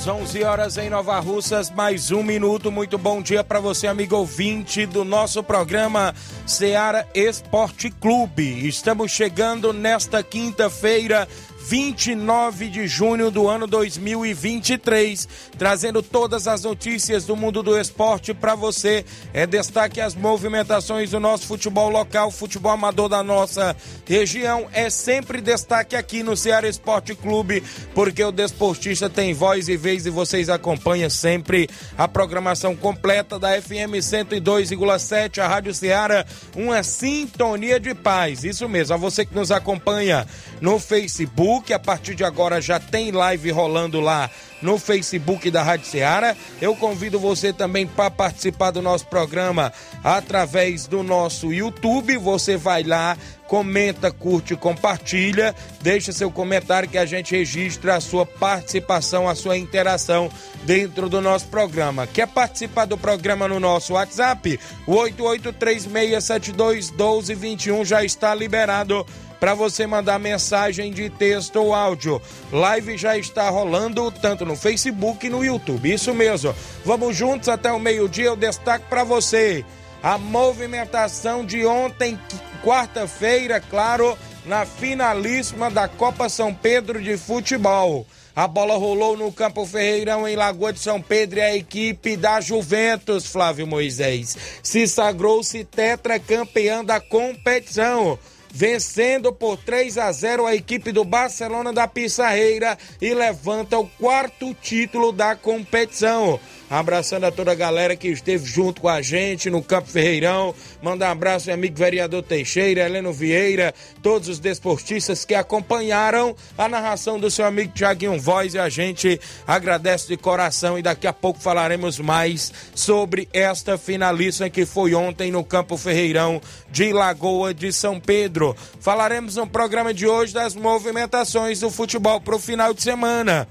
Horas, 11 horas em Nova Russas, mais um minuto. Muito bom dia para você, amigo ouvinte do nosso programa Seara Esporte Clube. Estamos chegando nesta quinta-feira, 29 de junho do ano 2023, trazendo todas as notícias do mundo do esporte para você. É destaque as movimentações do nosso futebol local, futebol amador da nossa região. É sempre destaque aqui no Ceará Esporte Clube, porque o desportista tem voz e vez e vocês acompanham sempre a programação completa da FM 102,7, a Rádio Ceará, uma sintonia de paz. Isso mesmo, a você que nos acompanha no Facebook. A partir de agora já tem live rolando lá no Facebook da Rádio Ceará. Eu convido você também para participar do nosso programa através do nosso YouTube. Você vai lá, comenta, curte, compartilha, deixa seu comentário que a gente registra a sua participação, a sua interação dentro do nosso programa. Quer participar do programa no nosso WhatsApp? O 8836721221 já está liberado para você mandar mensagem de texto ou áudio. Live já está rolando tanto no Facebook e no YouTube. Isso mesmo. Vamos juntos até o meio-dia. Eu destaco para você a movimentação de ontem, quarta-feira, claro, na finalíssima da Copa São Pedro de Futebol. A bola rolou no Campo Ferreirão, em Lagoa de São Pedro, e a equipe da Juventus, Flávio Moisés, se sagrou-se tetracampeã da competição vencendo por 3 a 0 a equipe do Barcelona da Pissarreira e levanta o quarto título da competição. Abraçando a toda a galera que esteve junto com a gente no Campo Ferreirão. Mandar um abraço meu amigo vereador Teixeira, Heleno Vieira, todos os desportistas que acompanharam a narração do seu amigo Tiaguinho Voz. E a gente agradece de coração e daqui a pouco falaremos mais sobre esta finalista que foi ontem no Campo Ferreirão de Lagoa de São Pedro. Falaremos no programa de hoje das movimentações do futebol para o final de semana.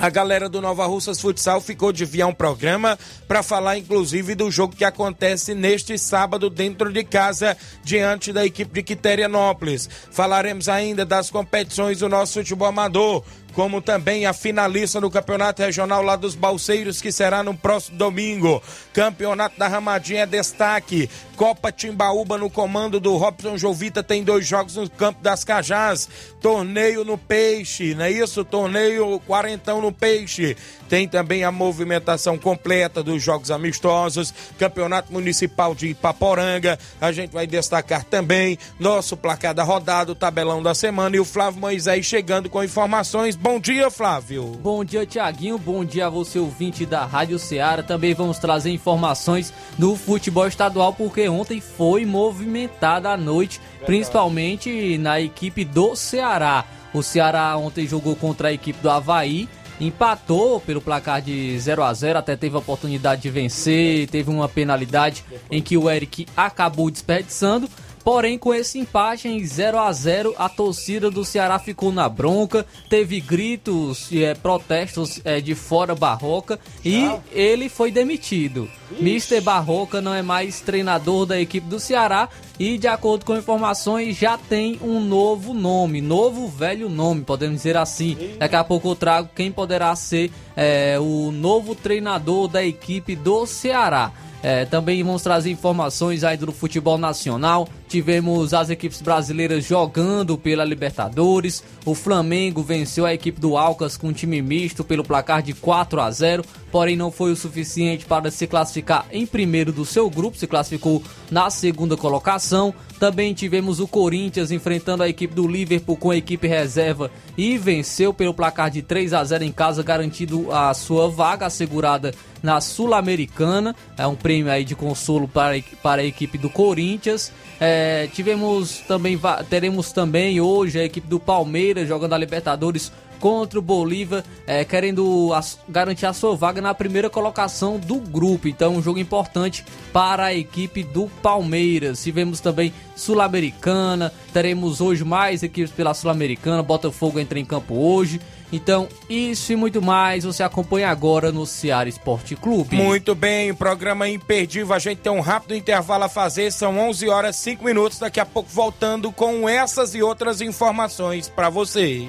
A galera do Nova Russas Futsal ficou de enviar um programa para falar, inclusive, do jogo que acontece neste sábado dentro de casa, diante da equipe de Quiterianópolis. Falaremos ainda das competições do nosso futebol amador como também a finalista do Campeonato Regional lá dos Balseiros, que será no próximo domingo. Campeonato da Ramadinha é destaque. Copa Timbaúba no comando do Robson Jovita tem dois jogos no Campo das Cajás. Torneio no Peixe, não é isso? Torneio quarentão no Peixe. Tem também a movimentação completa dos jogos amistosos, Campeonato Municipal de Ipaporanga. A gente vai destacar também nosso placar da rodada, o tabelão da semana e o Flávio Moisés chegando com informações. Bom dia, Flávio. Bom dia, Tiaguinho. Bom dia a você, ouvinte da Rádio Ceará. Também vamos trazer informações no futebol estadual, porque ontem foi movimentada a noite, principalmente na equipe do Ceará. O Ceará ontem jogou contra a equipe do Havaí empatou pelo placar de 0 a 0 até teve a oportunidade de vencer, teve uma penalidade em que o Eric acabou desperdiçando. Porém, com esse empate em 0 a 0 a torcida do Ceará ficou na bronca, teve gritos e é, protestos é, de fora Barroca e ele foi demitido. Mister Barroca não é mais treinador da equipe do Ceará e, de acordo com informações, já tem um novo nome, novo velho nome, podemos dizer assim. Daqui a pouco eu trago quem poderá ser é, o novo treinador da equipe do Ceará. É, também vamos trazer informações aí do futebol nacional. tivemos as equipes brasileiras jogando pela Libertadores. O Flamengo venceu a equipe do Alcas com um time misto pelo placar de 4 a 0, porém não foi o suficiente para se classificar em primeiro do seu grupo, se classificou na segunda colocação. Também tivemos o Corinthians enfrentando a equipe do Liverpool com a equipe reserva e venceu pelo placar de 3 a 0 em casa, garantindo a sua vaga assegurada na Sul-Americana. É um prêmio aí de consolo para, para a equipe do Corinthians. É, tivemos também, teremos também hoje a equipe do Palmeiras jogando a Libertadores contra o Bolívar, é, querendo a, garantir a sua vaga na primeira colocação do grupo. Então, um jogo importante para a equipe do Palmeiras. Tivemos também Sul-Americana, teremos hoje mais equipes pela Sul-Americana. Botafogo entra em campo hoje. Então, isso e muito mais você acompanha agora no Ceará Esporte Clube. Muito bem, programa imperdível. A gente tem um rápido intervalo a fazer. São 11 horas 5 minutos. Daqui a pouco voltando com essas e outras informações para você.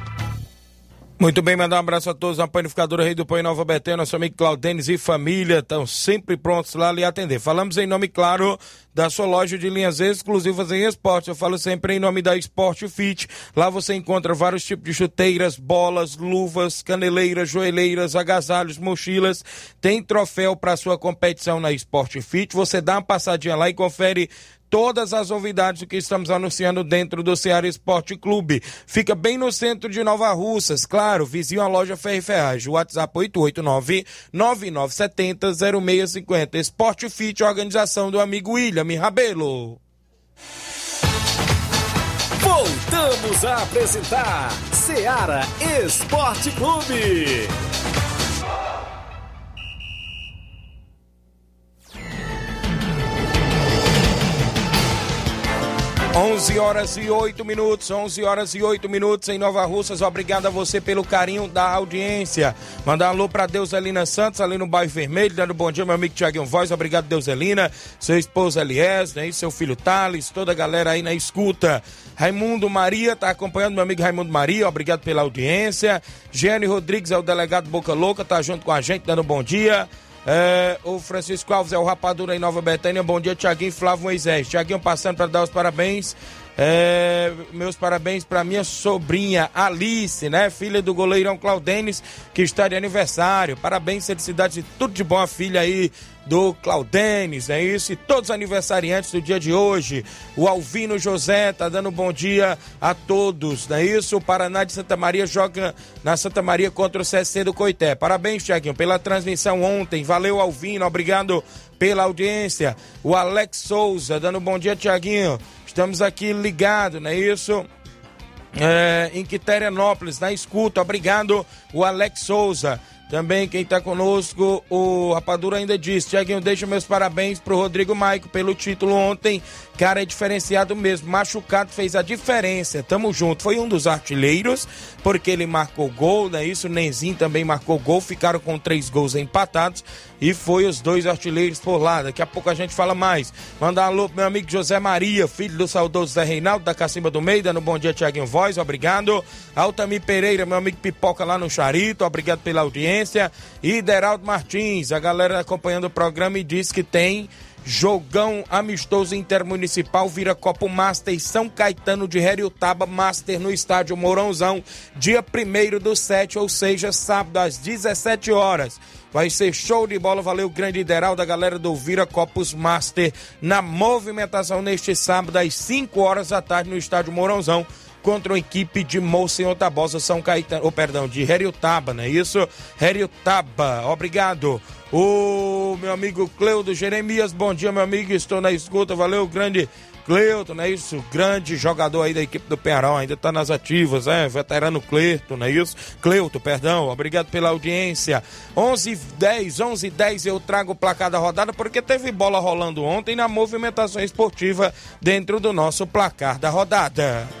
Muito bem, mandar um abraço a todos na Panificadora Rei do Pão em Nova Betânia, nosso amigo Claudenes e família, estão sempre prontos lá lhe atender. Falamos em nome, claro, da sua loja de linhas exclusivas em esporte. Eu falo sempre em nome da Sport Fit. Lá você encontra vários tipos de chuteiras, bolas, luvas, caneleiras, joelheiras, agasalhos, mochilas. Tem troféu para sua competição na Sport Fit. Você dá uma passadinha lá e confere todas as novidades que estamos anunciando dentro do Ceará Esporte Clube. Fica bem no centro de Nova Russas, claro, vizinho à loja Ferre Ferragem. WhatsApp 889-9970-0650. Esporte Fit, organização do amigo William Rabelo. Voltamos a apresentar Ceará Esporte Clube. 11 horas e 8 minutos, 11 horas e 8 minutos em Nova Russas. Obrigado a você pelo carinho da audiência. Mandar um alô para Deuselina Santos, ali no bairro Vermelho, dando bom dia, meu amigo Tiaguinho Voz. Obrigado, Deuselina, seu esposo Elias, né, seu filho Thales, toda a galera aí na escuta. Raimundo Maria tá acompanhando meu amigo Raimundo Maria, obrigado pela audiência. Gênio Rodrigues é o delegado Boca Louca, tá junto com a gente, dando bom dia. É, o Francisco Alves é o Rapadura em Nova Betânia. Bom dia, Tiaguinho Flávio Moisés. Tiaguinho passando para dar os parabéns. É, meus parabéns para minha sobrinha Alice, né? Filha do goleirão Claudenes, que está de aniversário. Parabéns, felicidade tudo de bom a filha aí do Claudenes, é isso? E todos os aniversariantes do dia de hoje. O Alvino José tá dando bom dia a todos, não é isso? O Paraná de Santa Maria joga na Santa Maria contra o CC do Coité. Parabéns, Tiaguinho, pela transmissão ontem. Valeu, Alvino, obrigado pela audiência. O Alex Souza dando bom dia, Tiaguinho. Estamos aqui ligados, não é isso? É, em Quiterianópolis, na escuta. Obrigado, o Alex Souza. Também quem está conosco, o Rapadura ainda diz, Tiaguinho, deixa meus parabéns pro Rodrigo Maico pelo título ontem. Cara, é diferenciado mesmo. Machucado fez a diferença. Tamo junto. Foi um dos artilheiros, porque ele marcou gol, né? Isso, Nenzinho também marcou gol. Ficaram com três gols empatados. E foi os dois artilheiros por lá. Daqui a pouco a gente fala mais. Mandar um alô pro meu amigo José Maria, filho do saudoso Zé Reinaldo, da Cacimba do Meio, dando bom dia, Tiaguinho Voz. Obrigado. Altamir Pereira, meu amigo Pipoca lá no Charito. Obrigado pela audiência. E Deraldo Martins, a galera acompanhando o programa e diz que tem jogão amistoso intermunicipal vira Copo Master São Caetano de Heriotaba Master no estádio Mourãozão, dia 1 do 7, ou seja, sábado às 17 horas. Vai ser show de bola. Valeu, grande ideal da galera do Vira Copos Master na movimentação neste sábado às 5 horas da tarde no estádio Mourãozão contra a equipe de Monsenhor Tabosa, São Caetano, oh, perdão, de Heriotaba, não é isso? Heriotaba, obrigado. O meu amigo Cleudo Jeremias, bom dia, meu amigo, estou na escuta, valeu, grande Cleuton, não é isso? Grande jogador aí da equipe do Penharol, ainda tá nas ativas, é? Veterano Cleuton, não é isso? Cleuton, perdão, obrigado pela audiência. 11 10, 11 10 eu trago o placar da rodada porque teve bola rolando ontem na movimentação esportiva dentro do nosso placar da rodada.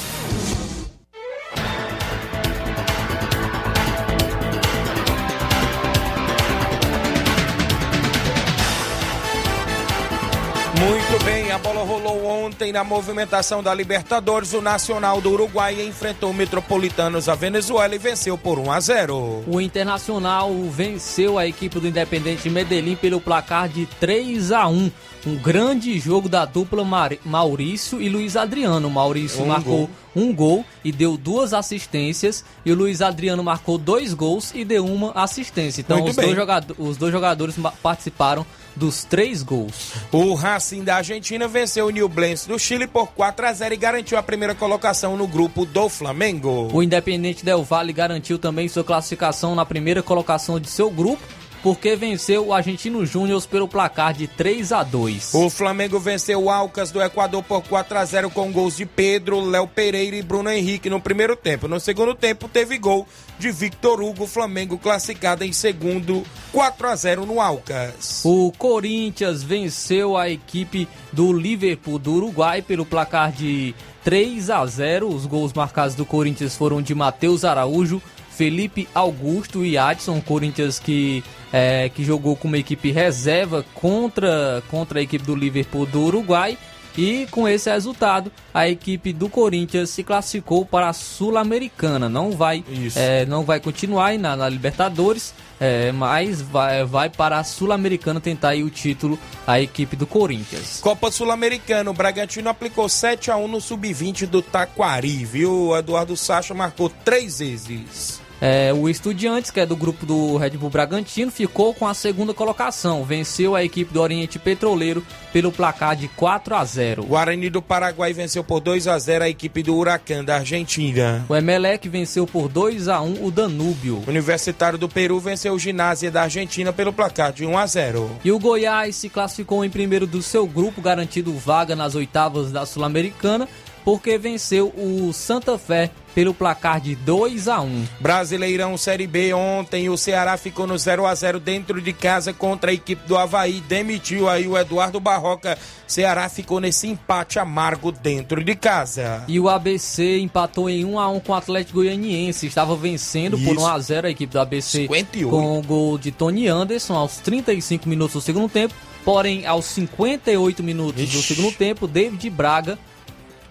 Muito bem, a bola rolou ontem na movimentação da Libertadores. O Nacional do Uruguai enfrentou o Metropolitanos a Venezuela e venceu por 1 a 0. O Internacional venceu a equipe do Independente Medellín pelo placar de 3 a 1. Um grande jogo da dupla Maurício e Luiz Adriano. Maurício um marcou gol. um gol e deu duas assistências e o Luiz Adriano marcou dois gols e deu uma assistência. Então os dois, os dois jogadores participaram dos três gols. O Racing da Argentina venceu o New Blends do Chile por 4 a 0 e garantiu a primeira colocação no grupo do Flamengo. O Independente Del Valle garantiu também sua classificação na primeira colocação de seu grupo porque venceu o Argentino Júnior pelo placar de 3 a 2. O Flamengo venceu o Alcas do Equador por 4 a 0 com gols de Pedro, Léo Pereira e Bruno Henrique no primeiro tempo. No segundo tempo teve gol de Victor Hugo, Flamengo classificado em segundo, 4 a 0 no Alcas. O Corinthians venceu a equipe do Liverpool do Uruguai pelo placar de 3 a 0. Os gols marcados do Corinthians foram de Matheus Araújo, Felipe Augusto e Adson, Corinthians que, é, que jogou com uma equipe reserva contra, contra a equipe do Liverpool do Uruguai. E com esse resultado, a equipe do Corinthians se classificou para a Sul-Americana. Não vai, é, não vai continuar na, na Libertadores, é, mas vai, vai para a Sul-Americana tentar aí o título a equipe do Corinthians. Copa Sul-Americana, o Bragantino aplicou 7 a 1 no sub-20 do Taquari, viu? O Eduardo Sacha marcou três vezes. É, o Estudiantes, que é do grupo do Red Bull Bragantino, ficou com a segunda colocação. Venceu a equipe do Oriente Petroleiro pelo placar de 4 a 0. O Guarani do Paraguai venceu por 2 a 0 a equipe do Huracan da Argentina. O Emelec venceu por 2 a 1 o Danúbio. O Universitário do Peru venceu o Ginásio da Argentina pelo placar de 1 a 0. E o Goiás se classificou em primeiro do seu grupo, garantido vaga nas oitavas da Sul-Americana porque venceu o Santa Fé pelo placar de 2 a 1. Brasileirão Série B ontem o Ceará ficou no 0 a 0 dentro de casa contra a equipe do Havaí, demitiu aí o Eduardo Barroca. Ceará ficou nesse empate amargo dentro de casa. E o ABC empatou em 1 a 1 com o Atlético Goianiense, estava vencendo Isso. por 1 a 0 a equipe do ABC 58. com o gol de Tony Anderson aos 35 minutos do segundo tempo. Porém, aos 58 minutos Ixi. do segundo tempo, David Braga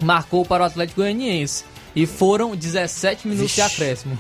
marcou para o Atlético Goianiense. E foram 17 minutos Vixe. de acréscimo.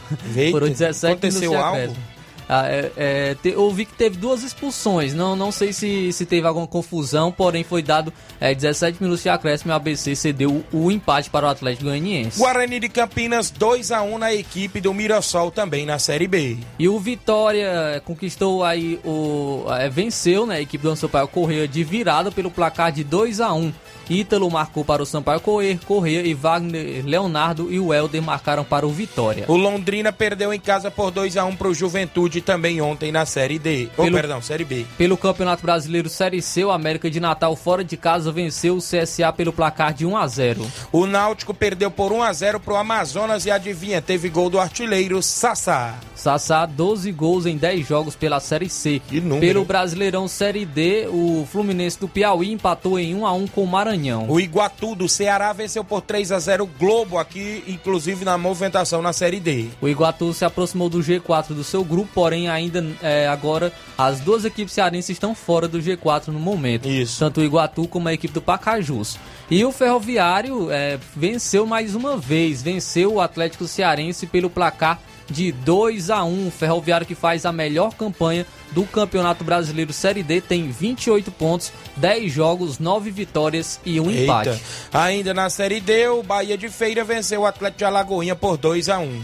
foram 17 Aconteceu minutos de acréscimo. Algo? Ah, é, é, te, eu vi que teve duas expulsões. Não, não sei se, se teve alguma confusão, porém foi dado é, 17 minutos de acréscimo e o ABC cedeu o, o, empate para o Atlético Goianiense. Guarani de Campinas 2 a 1 na equipe do Mirassol também na Série B. E o Vitória conquistou aí o é, venceu, né, a equipe do Sampaio Correia de virada pelo placar de 2 a 1. Ítalo marcou para o Sampaio Correr, Correia e Wagner Leonardo e o Helder marcaram para o Vitória. O Londrina perdeu em casa por 2 a 1 para o Juventude também ontem na Série D. Pelo, oh, perdão, Série B. Pelo Campeonato Brasileiro Série C, o América de Natal fora de casa venceu o CSA pelo placar de 1 a 0. O Náutico perdeu por 1 a 0 para o Amazonas e adivinha, teve gol do artilheiro Sassá. Sassá, 12 gols em 10 jogos pela Série C. Número. Pelo Brasileirão Série D, o Fluminense do Piauí empatou em 1 a 1 com o Maranhão. O Iguatu do Ceará venceu por 3 a 0 o Globo aqui, inclusive na movimentação na Série D. O Iguatu se aproximou do G4 do seu grupo, porém ainda é, agora as duas equipes cearenses estão fora do G4 no momento. Isso. Tanto o Iguatu como a equipe do Pacajus. E o Ferroviário é, venceu mais uma vez, venceu o Atlético Cearense pelo placar de 2 a 1 O Ferroviário que faz a melhor campanha do Campeonato Brasileiro Série D tem 28 pontos, 10 jogos, 9 vitórias e um empate. Eita. Ainda na Série D, o Bahia de Feira venceu o Atlético de Alagoinha por 2 a 1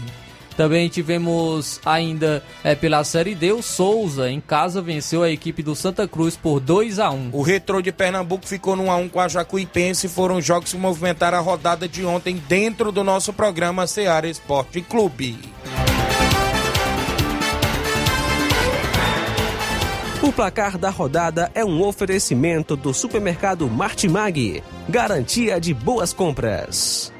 Também tivemos ainda é, pela Série D, o Souza em casa venceu a equipe do Santa Cruz por 2 a 1 O Retrô de Pernambuco ficou no 1x1 com a Jacuipense. Foram jogos que movimentaram a rodada de ontem dentro do nosso programa Seara Esporte Clube. O placar da rodada é um oferecimento do supermercado Martimag. Garantia de boas compras.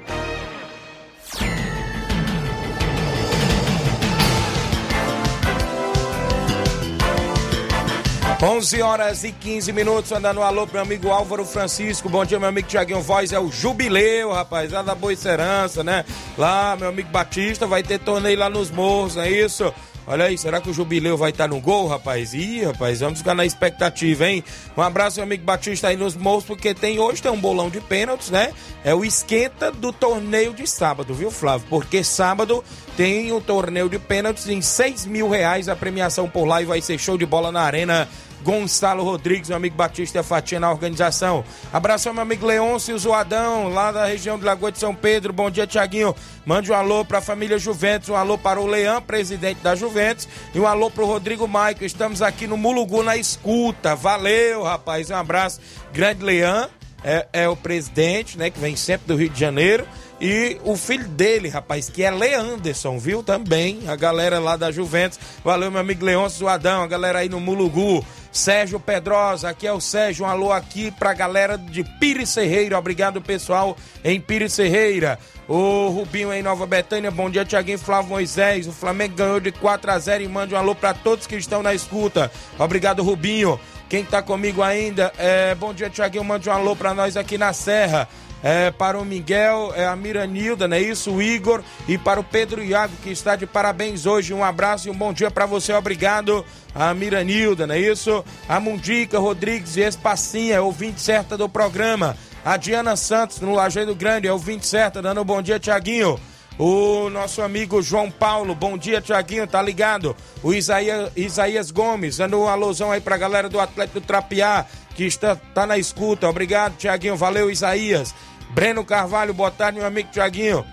11 horas e 15 minutos, andando alô pro meu amigo Álvaro Francisco. Bom dia, meu amigo Tiaguinho Voz. É o jubileu, rapaz, lá da Boa Serança, né? Lá, meu amigo Batista, vai ter torneio lá nos morros, não é isso? Olha aí, será que o jubileu vai estar no gol, rapaz? Ih, rapaz, vamos ficar na expectativa, hein? Um abraço, meu amigo Batista, aí nos morros, porque tem hoje tem um bolão de pênaltis, né? É o esquenta do torneio de sábado, viu, Flávio? Porque sábado tem o um torneio de pênaltis em 6 mil reais. A premiação por lá e vai ser show de bola na Arena Gonçalo Rodrigues, meu amigo Batista Fatia na organização. Abração, meu amigo Leôncio Zoadão, lá da região de Lagoa de São Pedro. Bom dia, Tiaguinho. Mande um alô para a família Juventus, um alô para o Leão, presidente da Juventus, e um alô para o Rodrigo Maico. Estamos aqui no Mulugu na escuta. Valeu, rapaz. Um abraço. Grande Leão é, é o presidente, né, que vem sempre do Rio de Janeiro. E o filho dele, rapaz, que é Leanderson, viu? Também, a galera lá da Juventus. Valeu, meu amigo Leôncio Zoadão, a galera aí no Mulugu. Sérgio Pedrosa, aqui é o Sérgio, um alô aqui pra galera de Pires Ferreira, obrigado pessoal em Pires Ferreira. O Rubinho em Nova Betânia, bom dia Tiaguinho Flávio Moisés, o Flamengo ganhou de 4 a 0 e mande um alô pra todos que estão na escuta. Obrigado Rubinho. Quem tá comigo ainda, é, bom dia Tiaguinho, mande um alô pra nós aqui na Serra. É, para o Miguel, é, a Miranilda, não é isso? O Igor e para o Pedro Iago, que está de parabéns hoje. Um abraço e um bom dia para você. Obrigado, a Miranilda, não é isso? A Mundica Rodrigues e Espacinha, ouvinte certa do programa. A Diana Santos, no Lajeiro Grande, é ouvinte certa, dando um bom dia, Tiaguinho. O nosso amigo João Paulo, bom dia, Tiaguinho, tá ligado? O Isaías, Isaías Gomes, dando um alusão aí pra galera do Atlético Trapiá, que está tá na escuta. Obrigado, Tiaguinho, valeu, Isaías. Breno Carvalho, boa tarde, meu amigo Tiaguinho.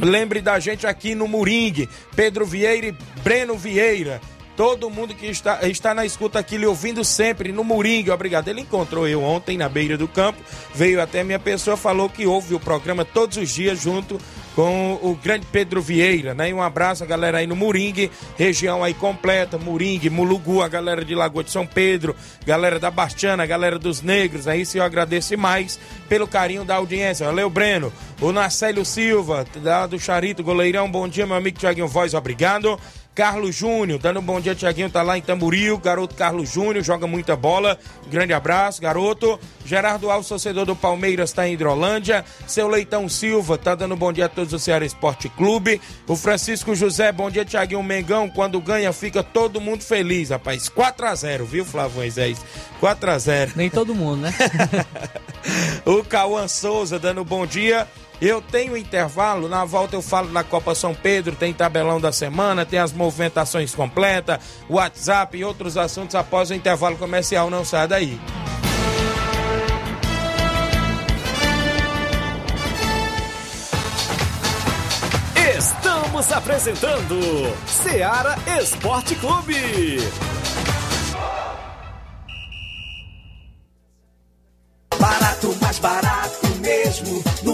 Lembre da gente aqui no Moringue, Pedro Vieira e Breno Vieira. Todo mundo que está, está na escuta aqui, lhe ouvindo sempre no Moringue, obrigado. Ele encontrou eu ontem na beira do campo, veio até minha pessoa, falou que ouve o programa todos os dias junto com o grande Pedro Vieira, né? E um abraço a galera aí no Moringue, região aí completa, Moringue, Mulugu, a galera de Lagoa de São Pedro, galera da Bastiana, galera dos Negros, aí se eu agradeço mais pelo carinho da audiência. Valeu, Breno. O Narcélio Silva, da do Charito, goleirão, bom dia, meu amigo Tiaguinho Voz, obrigado. Carlos Júnior, dando um bom dia, Tiaguinho, tá lá em Tamboril, garoto Carlos Júnior, joga muita bola, grande abraço, garoto. Gerardo Alves, torcedor do Palmeiras, tá em Hidrolândia. Seu Leitão Silva, tá dando um bom dia a todos do Ceará Esporte Clube. O Francisco José, bom dia, Tiaguinho Mengão, quando ganha fica todo mundo feliz, rapaz. 4 a 0 viu, Flávio Moisés? 4 a 0 Nem todo mundo, né? o Cauã Souza, dando um bom dia. Eu tenho intervalo, na volta eu falo na Copa São Pedro, tem tabelão da semana, tem as movimentações completas, WhatsApp e outros assuntos após o intervalo comercial. Não sai daí. Estamos apresentando Seara Esporte Clube. Barato, mais barato mesmo. No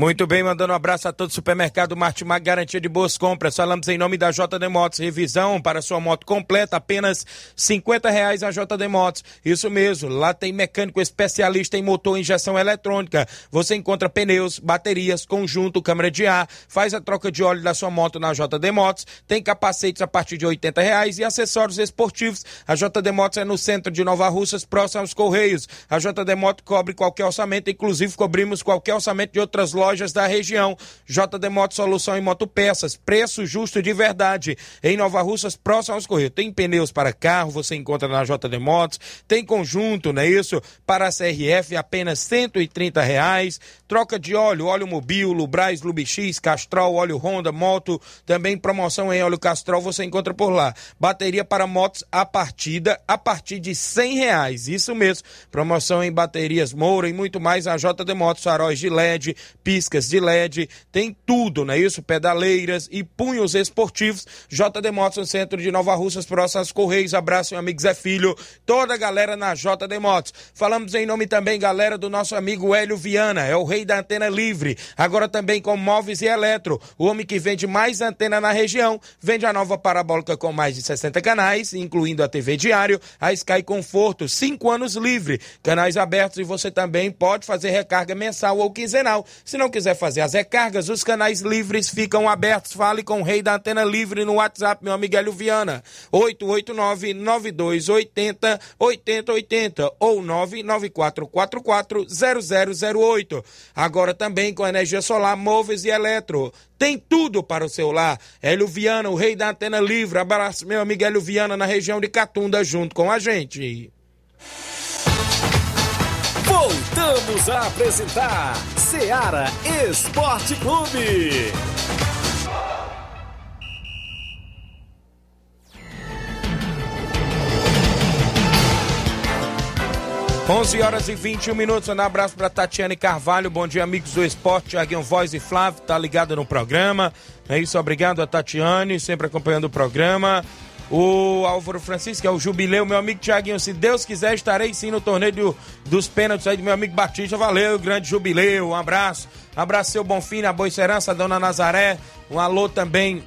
Muito bem, mandando um abraço a todo supermercado Martimag, garantia de boas compras. Falamos em nome da JD Motos, revisão para sua moto completa, apenas 50 reais a JD Motos. Isso mesmo, lá tem mecânico especialista em motor e injeção eletrônica. Você encontra pneus, baterias, conjunto, câmara de ar, faz a troca de óleo da sua moto na JD Motos, tem capacetes a partir de 80 reais e acessórios esportivos. A JD Motos é no centro de Nova Russas, próximo aos Correios. A JD Motos cobre qualquer orçamento, inclusive cobrimos qualquer orçamento de outras lojas da região. JD Moto Solução em Motopeças, preço justo de verdade. Em Nova Russas, próximo aos Correios. Tem pneus para carro, você encontra na JD Motos. Tem conjunto, não é isso? Para a CRF, apenas 130 reais. Troca de óleo, óleo Mobil, Lubrais, Lubix, Castrol, óleo Honda, moto. Também promoção em óleo Castrol, você encontra por lá. Bateria para motos a partida, a partir de 100 reais. Isso mesmo. Promoção em baterias Moura e muito mais. A JD Motos, faróis de LED, piscas de LED, tem tudo, não é isso? Pedaleiras e punhos esportivos. JD Motos no centro de Nova Russas, próximo aos Correios. Abraço, meu amigo Zé Filho, toda a galera na JD Motos. Falamos em nome também, galera, do nosso amigo Hélio Viana, é o rei da antena livre. Agora também com móveis e eletro. O homem que vende mais antena na região, vende a nova parabólica com mais de 60 canais, incluindo a TV Diário, a Sky Conforto, 5 anos livre, canais abertos e você também pode fazer recarga mensal ou quinzenal. Se não quiser fazer as recargas, os canais livres ficam abertos. Fale com o rei da antena livre no WhatsApp, meu amigo Hélio Viana. 889-9280-8080 ou 99444-0008. Agora também com energia solar, móveis e eletro. Tem tudo para o seu lar. Hélio Viana, o rei da antena livre. Abraço, meu amigo Hélio Viana, na região de Catunda, junto com a gente. Voltamos a apresentar Seara Esporte Clube. 11 horas e 21 minutos. Um abraço para Tatiane Carvalho. Bom dia, amigos do esporte. Tiaguinho Voz e Flávio, tá ligado no programa. É isso, obrigado a Tatiane, sempre acompanhando o programa. O Álvaro Francisco, é o jubileu, meu amigo Tiaguinho, se Deus quiser, estarei sim no torneio do, dos pênaltis aí do meu amigo Batista. Valeu, grande jubileu, um abraço. Abraço seu Bonfim, a Boicerança, a Dona Nazaré. Um alô também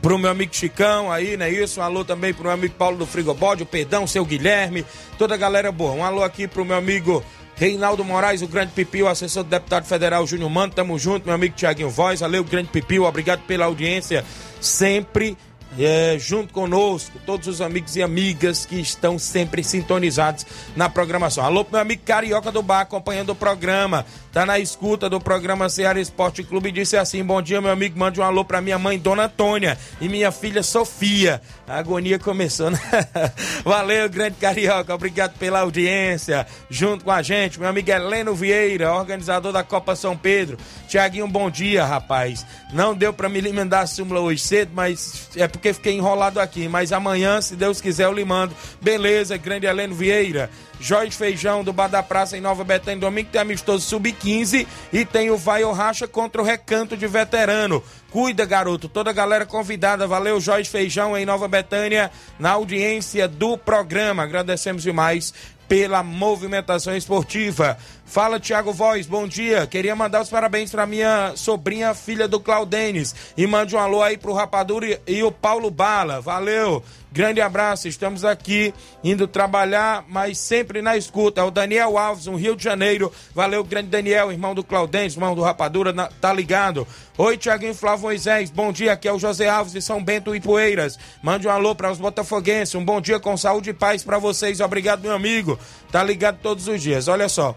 pro meu amigo Chicão aí, não é isso? Um alô também pro meu amigo Paulo do Frigobode, o Perdão, seu Guilherme, toda a galera boa. Um alô aqui pro meu amigo Reinaldo Moraes, o grande Pipio, assessor do deputado federal Júnior Mano, tamo junto, meu amigo Tiaguinho Voz, valeu, grande Pipio, obrigado pela audiência sempre é, junto conosco, todos os amigos e amigas que estão sempre sintonizados na programação. Alô, meu amigo Carioca do Bar, acompanhando o programa, tá na escuta do programa Ceará Esporte Clube disse assim: Bom dia, meu amigo, mande um alô pra minha mãe, Dona Antônia, e minha filha Sofia. A agonia começou, né? Valeu, grande Carioca, obrigado pela audiência, junto com a gente, meu amigo Heleno Vieira, organizador da Copa São Pedro. Tiaguinho, bom dia, rapaz. Não deu pra me emendar a súmula hoje cedo, mas é porque fiquei enrolado aqui. Mas amanhã, se Deus quiser, eu lhe mando. Beleza, grande Heleno Vieira. Jorge Feijão do Bar da Praça em Nova Betânia. Domingo tem amistoso sub-15 e tem o Vai ou Racha contra o Recanto de Veterano. Cuida, garoto. Toda a galera convidada. Valeu, Jorge Feijão em Nova Betânia, na audiência do programa. Agradecemos demais pela movimentação esportiva. Fala, Tiago Voz, bom dia. Queria mandar os parabéns para minha sobrinha, filha do Claudenes. E mande um alô aí pro Rapadura e o Paulo Bala. Valeu. Grande abraço. Estamos aqui indo trabalhar, mas sempre na escuta. O Daniel Alves, um Rio de Janeiro. Valeu, grande Daniel, irmão do Claudenes, irmão do Rapadura, na, tá ligado. Oi, Tiaguinho Flávio Moisés. Bom dia. Aqui é o José Alves de São Bento e Poeiras. Mande um alô para os botafoguenses. Um bom dia com saúde e paz para vocês. Obrigado, meu amigo. Tá ligado todos os dias. Olha só.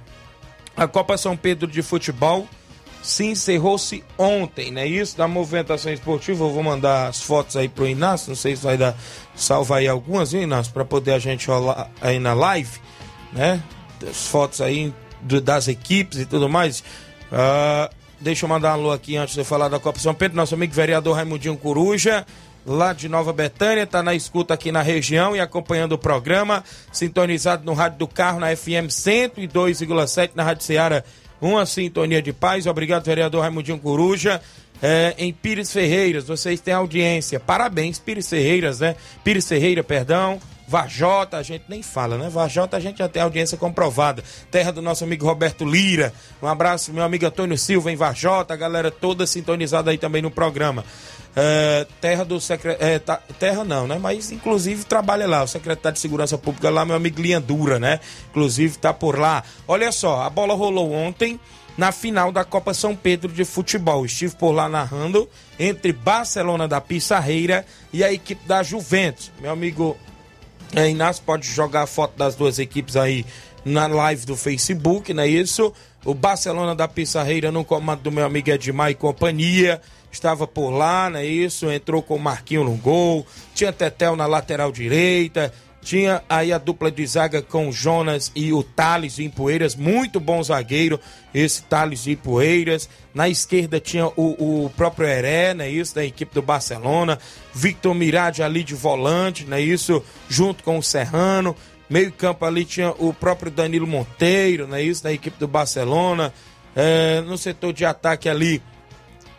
A Copa São Pedro de Futebol se encerrou-se ontem, né? Isso da movimentação esportiva. Eu vou mandar as fotos aí pro Inácio. Não sei se vai dar salvar aí algumas, viu, Inácio? Pra poder a gente rolar aí na live, né? As fotos aí do, das equipes e tudo mais. Uh, deixa eu mandar um alô aqui antes de eu falar da Copa São Pedro. Nosso amigo vereador Raimundinho Coruja, lá de Nova Betânia, está na escuta aqui na região e acompanhando o programa, sintonizado no rádio do carro na FM 102,7 na Rádio Ceará. Uma sintonia de paz. Obrigado, vereador Raimundinho Coruja. É, em Pires Ferreiras, vocês têm audiência. Parabéns, Pires Ferreiras, né? Pires Ferreira, perdão. Vajota, a gente nem fala, né? Vajota a gente já tem audiência comprovada. Terra do nosso amigo Roberto Lira. Um abraço, meu amigo Antônio Silva em Vajota, a galera toda sintonizada aí também no programa. É, terra do secretário. É, tá, terra não, né? Mas inclusive trabalha lá, o secretário de Segurança Pública lá, meu amigo Liandura, né? Inclusive tá por lá. Olha só, a bola rolou ontem na final da Copa São Pedro de Futebol. Estive por lá narrando entre Barcelona da Pissarreira e a equipe da Juventus. Meu amigo é, Inácio pode jogar a foto das duas equipes aí na live do Facebook, não é isso? O Barcelona da Pissarreira no comando do meu amigo Edmar e companhia. Estava por lá, não é isso? Entrou com o Marquinho no gol. Tinha Tetel na lateral direita. Tinha aí a dupla de zaga com o Jonas e o Thales em Poeiras, muito bom zagueiro, esse Thales de Poeiras. Na esquerda tinha o, o próprio Heré, né, isso, da equipe do Barcelona. Victor Mirade ali de volante, né, isso, junto com o Serrano. Meio campo ali tinha o próprio Danilo Monteiro, né, isso, da equipe do Barcelona. É, no setor de ataque ali,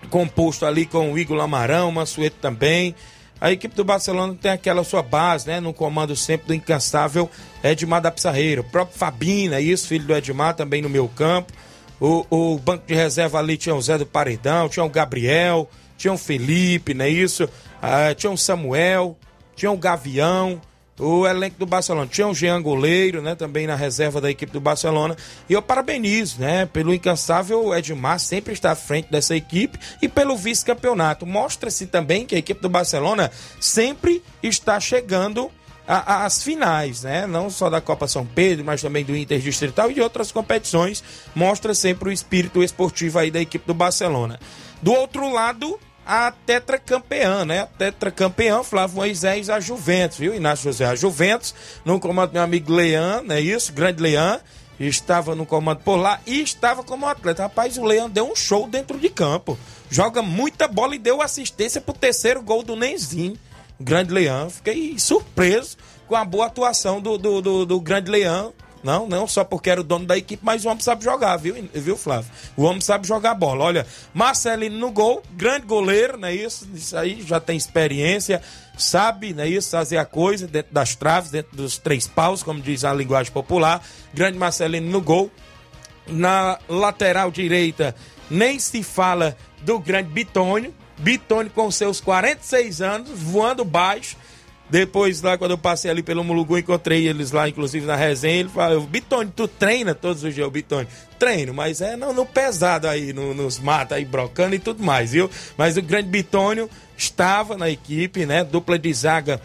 composto ali com o Igor Lamarão, Mansueto também. A equipe do Barcelona tem aquela sua base, né? No comando sempre do incansável Edmar da Pissarreira. O próprio Fabina, isso, filho do Edmar, também no meu campo. O, o banco de reserva ali tinha o Zé do Paredão, tinha o Gabriel, tinha o Felipe, não é isso? Ah, tinha o Samuel, tinha o Gavião o elenco do Barcelona. Tinha o Jean Goleiro, né, também na reserva da equipe do Barcelona. E eu parabenizo, né, pelo incansável Edmar sempre está à frente dessa equipe e pelo vice-campeonato. Mostra-se também que a equipe do Barcelona sempre está chegando às finais, né? Não só da Copa São Pedro, mas também do Inter Distrital e de outras competições. Mostra sempre o espírito esportivo aí da equipe do Barcelona. Do outro lado, a tetracampeã, né? A tetracampeã, Flávio Moisés, a Juventus, viu? Inácio José, a Juventus, no comando do meu amigo Leão, é isso? Grande Leão, estava no comando por lá e estava como atleta. Rapaz, o Leão deu um show dentro de campo. Joga muita bola e deu assistência pro terceiro gol do Nenzinho. Grande Leão. Fiquei surpreso com a boa atuação do, do, do, do Grande Leão não, não só porque era o dono da equipe, mas o homem sabe jogar, viu, viu Flávio? O homem sabe jogar bola. Olha, Marcelino no gol, grande goleiro, não é isso? Isso aí já tem experiência, sabe, não é isso? Fazer a coisa dentro das traves, dentro dos três paus, como diz a linguagem popular. Grande Marcelino no gol. Na lateral direita, nem se fala do grande Bitônio. Bitônio com seus 46 anos, voando baixo depois, lá, quando eu passei ali pelo Mulugu, encontrei eles lá, inclusive na resenha. Ele falou: Bitone, tu treina todos os dias, Bitone? Treino, mas é no, no pesado aí, no, nos matos aí, brocando e tudo mais, viu? Mas o grande Bitônio estava na equipe, né? Dupla de zaga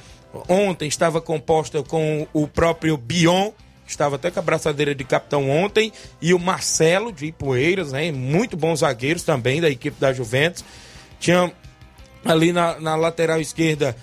ontem estava composta com o próprio Bion, estava até com a braçadeira de capitão ontem, e o Marcelo de Ipueiras, né? Muito bons zagueiros também da equipe da Juventus. Tinha ali na, na lateral esquerda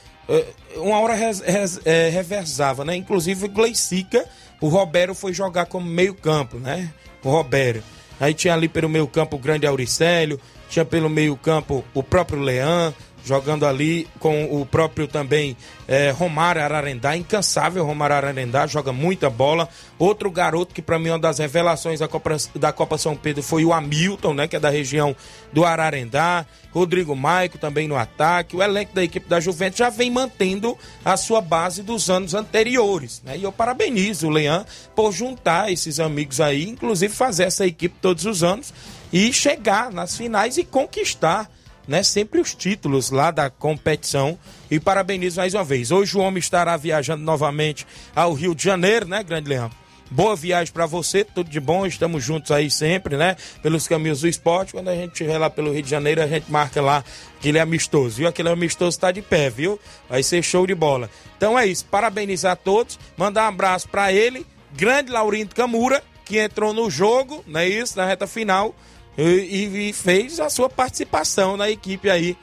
uma hora res, res, é, reversava, né? Inclusive o Gleicica, o Roberto foi jogar como meio campo, né? O Roberto. Aí tinha ali pelo meio campo o grande Auricélio, tinha pelo meio campo o próprio Leão, jogando ali com o próprio também é, Romário Ararendá, incansável Romário Ararendá, joga muita bola. Outro garoto que para mim é uma das revelações da Copa, da Copa São Pedro foi o Hamilton, né, que é da região do Ararendá. Rodrigo Maico também no ataque. O elenco da equipe da Juventus já vem mantendo a sua base dos anos anteriores, né? E eu parabenizo o Leão por juntar esses amigos aí, inclusive fazer essa equipe todos os anos e chegar nas finais e conquistar né, sempre os títulos lá da competição. E parabenizo mais uma vez. Hoje o homem estará viajando novamente ao Rio de Janeiro, né, Grande Leão? Boa viagem para você, tudo de bom, estamos juntos aí sempre, né? Pelos caminhos do esporte. Quando a gente estiver lá pelo Rio de Janeiro, a gente marca lá que ele é amistoso, viu? Aquele amistoso tá de pé, viu? Vai ser show de bola. Então é isso, parabenizar a todos, mandar um abraço para ele, grande Laurindo Camura, que entrou no jogo, não é isso? Na reta final e, e fez a sua participação na equipe aí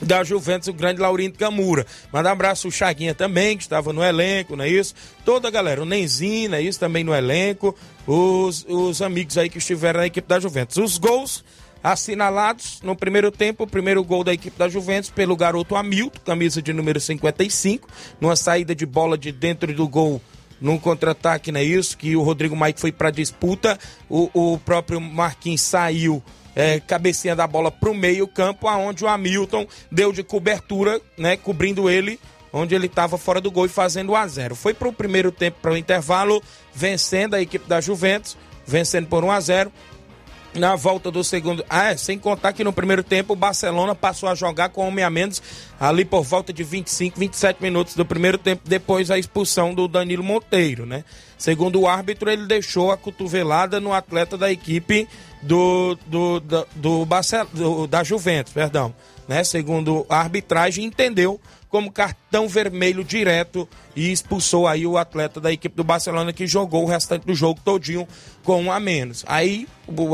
da Juventus, o grande Laurindo Camura. Manda um abraço o Chaguinha também, que estava no elenco, não é isso? Toda a galera, o Nenzinho, é isso? Também no elenco. Os, os amigos aí que estiveram na equipe da Juventus. Os gols assinalados no primeiro tempo. O primeiro gol da equipe da Juventus pelo garoto Hamilton, camisa de número 55, numa saída de bola de dentro do gol num contra-ataque, não é isso? Que o Rodrigo Mike foi para disputa, o, o próprio Marquinhos saiu é, cabecinha da bola para o meio-campo, aonde o Hamilton deu de cobertura, né, cobrindo ele, onde ele estava fora do gol e fazendo 1 a 0. Foi para o primeiro tempo, para o intervalo, vencendo a equipe da Juventus, vencendo por 1 a 0 na volta do segundo. Ah, é, sem contar que no primeiro tempo o Barcelona passou a jogar com homem a menos ali por volta de 25, 27 minutos do primeiro tempo, depois a expulsão do Danilo Monteiro, né? Segundo o árbitro, ele deixou a cotovelada no atleta da equipe do, do, do, do, do da Juventus, perdão. Né? Segundo a arbitragem, entendeu como cartão vermelho direto e expulsou aí o atleta da equipe do Barcelona que jogou o restante do jogo todinho com um a menos. Aí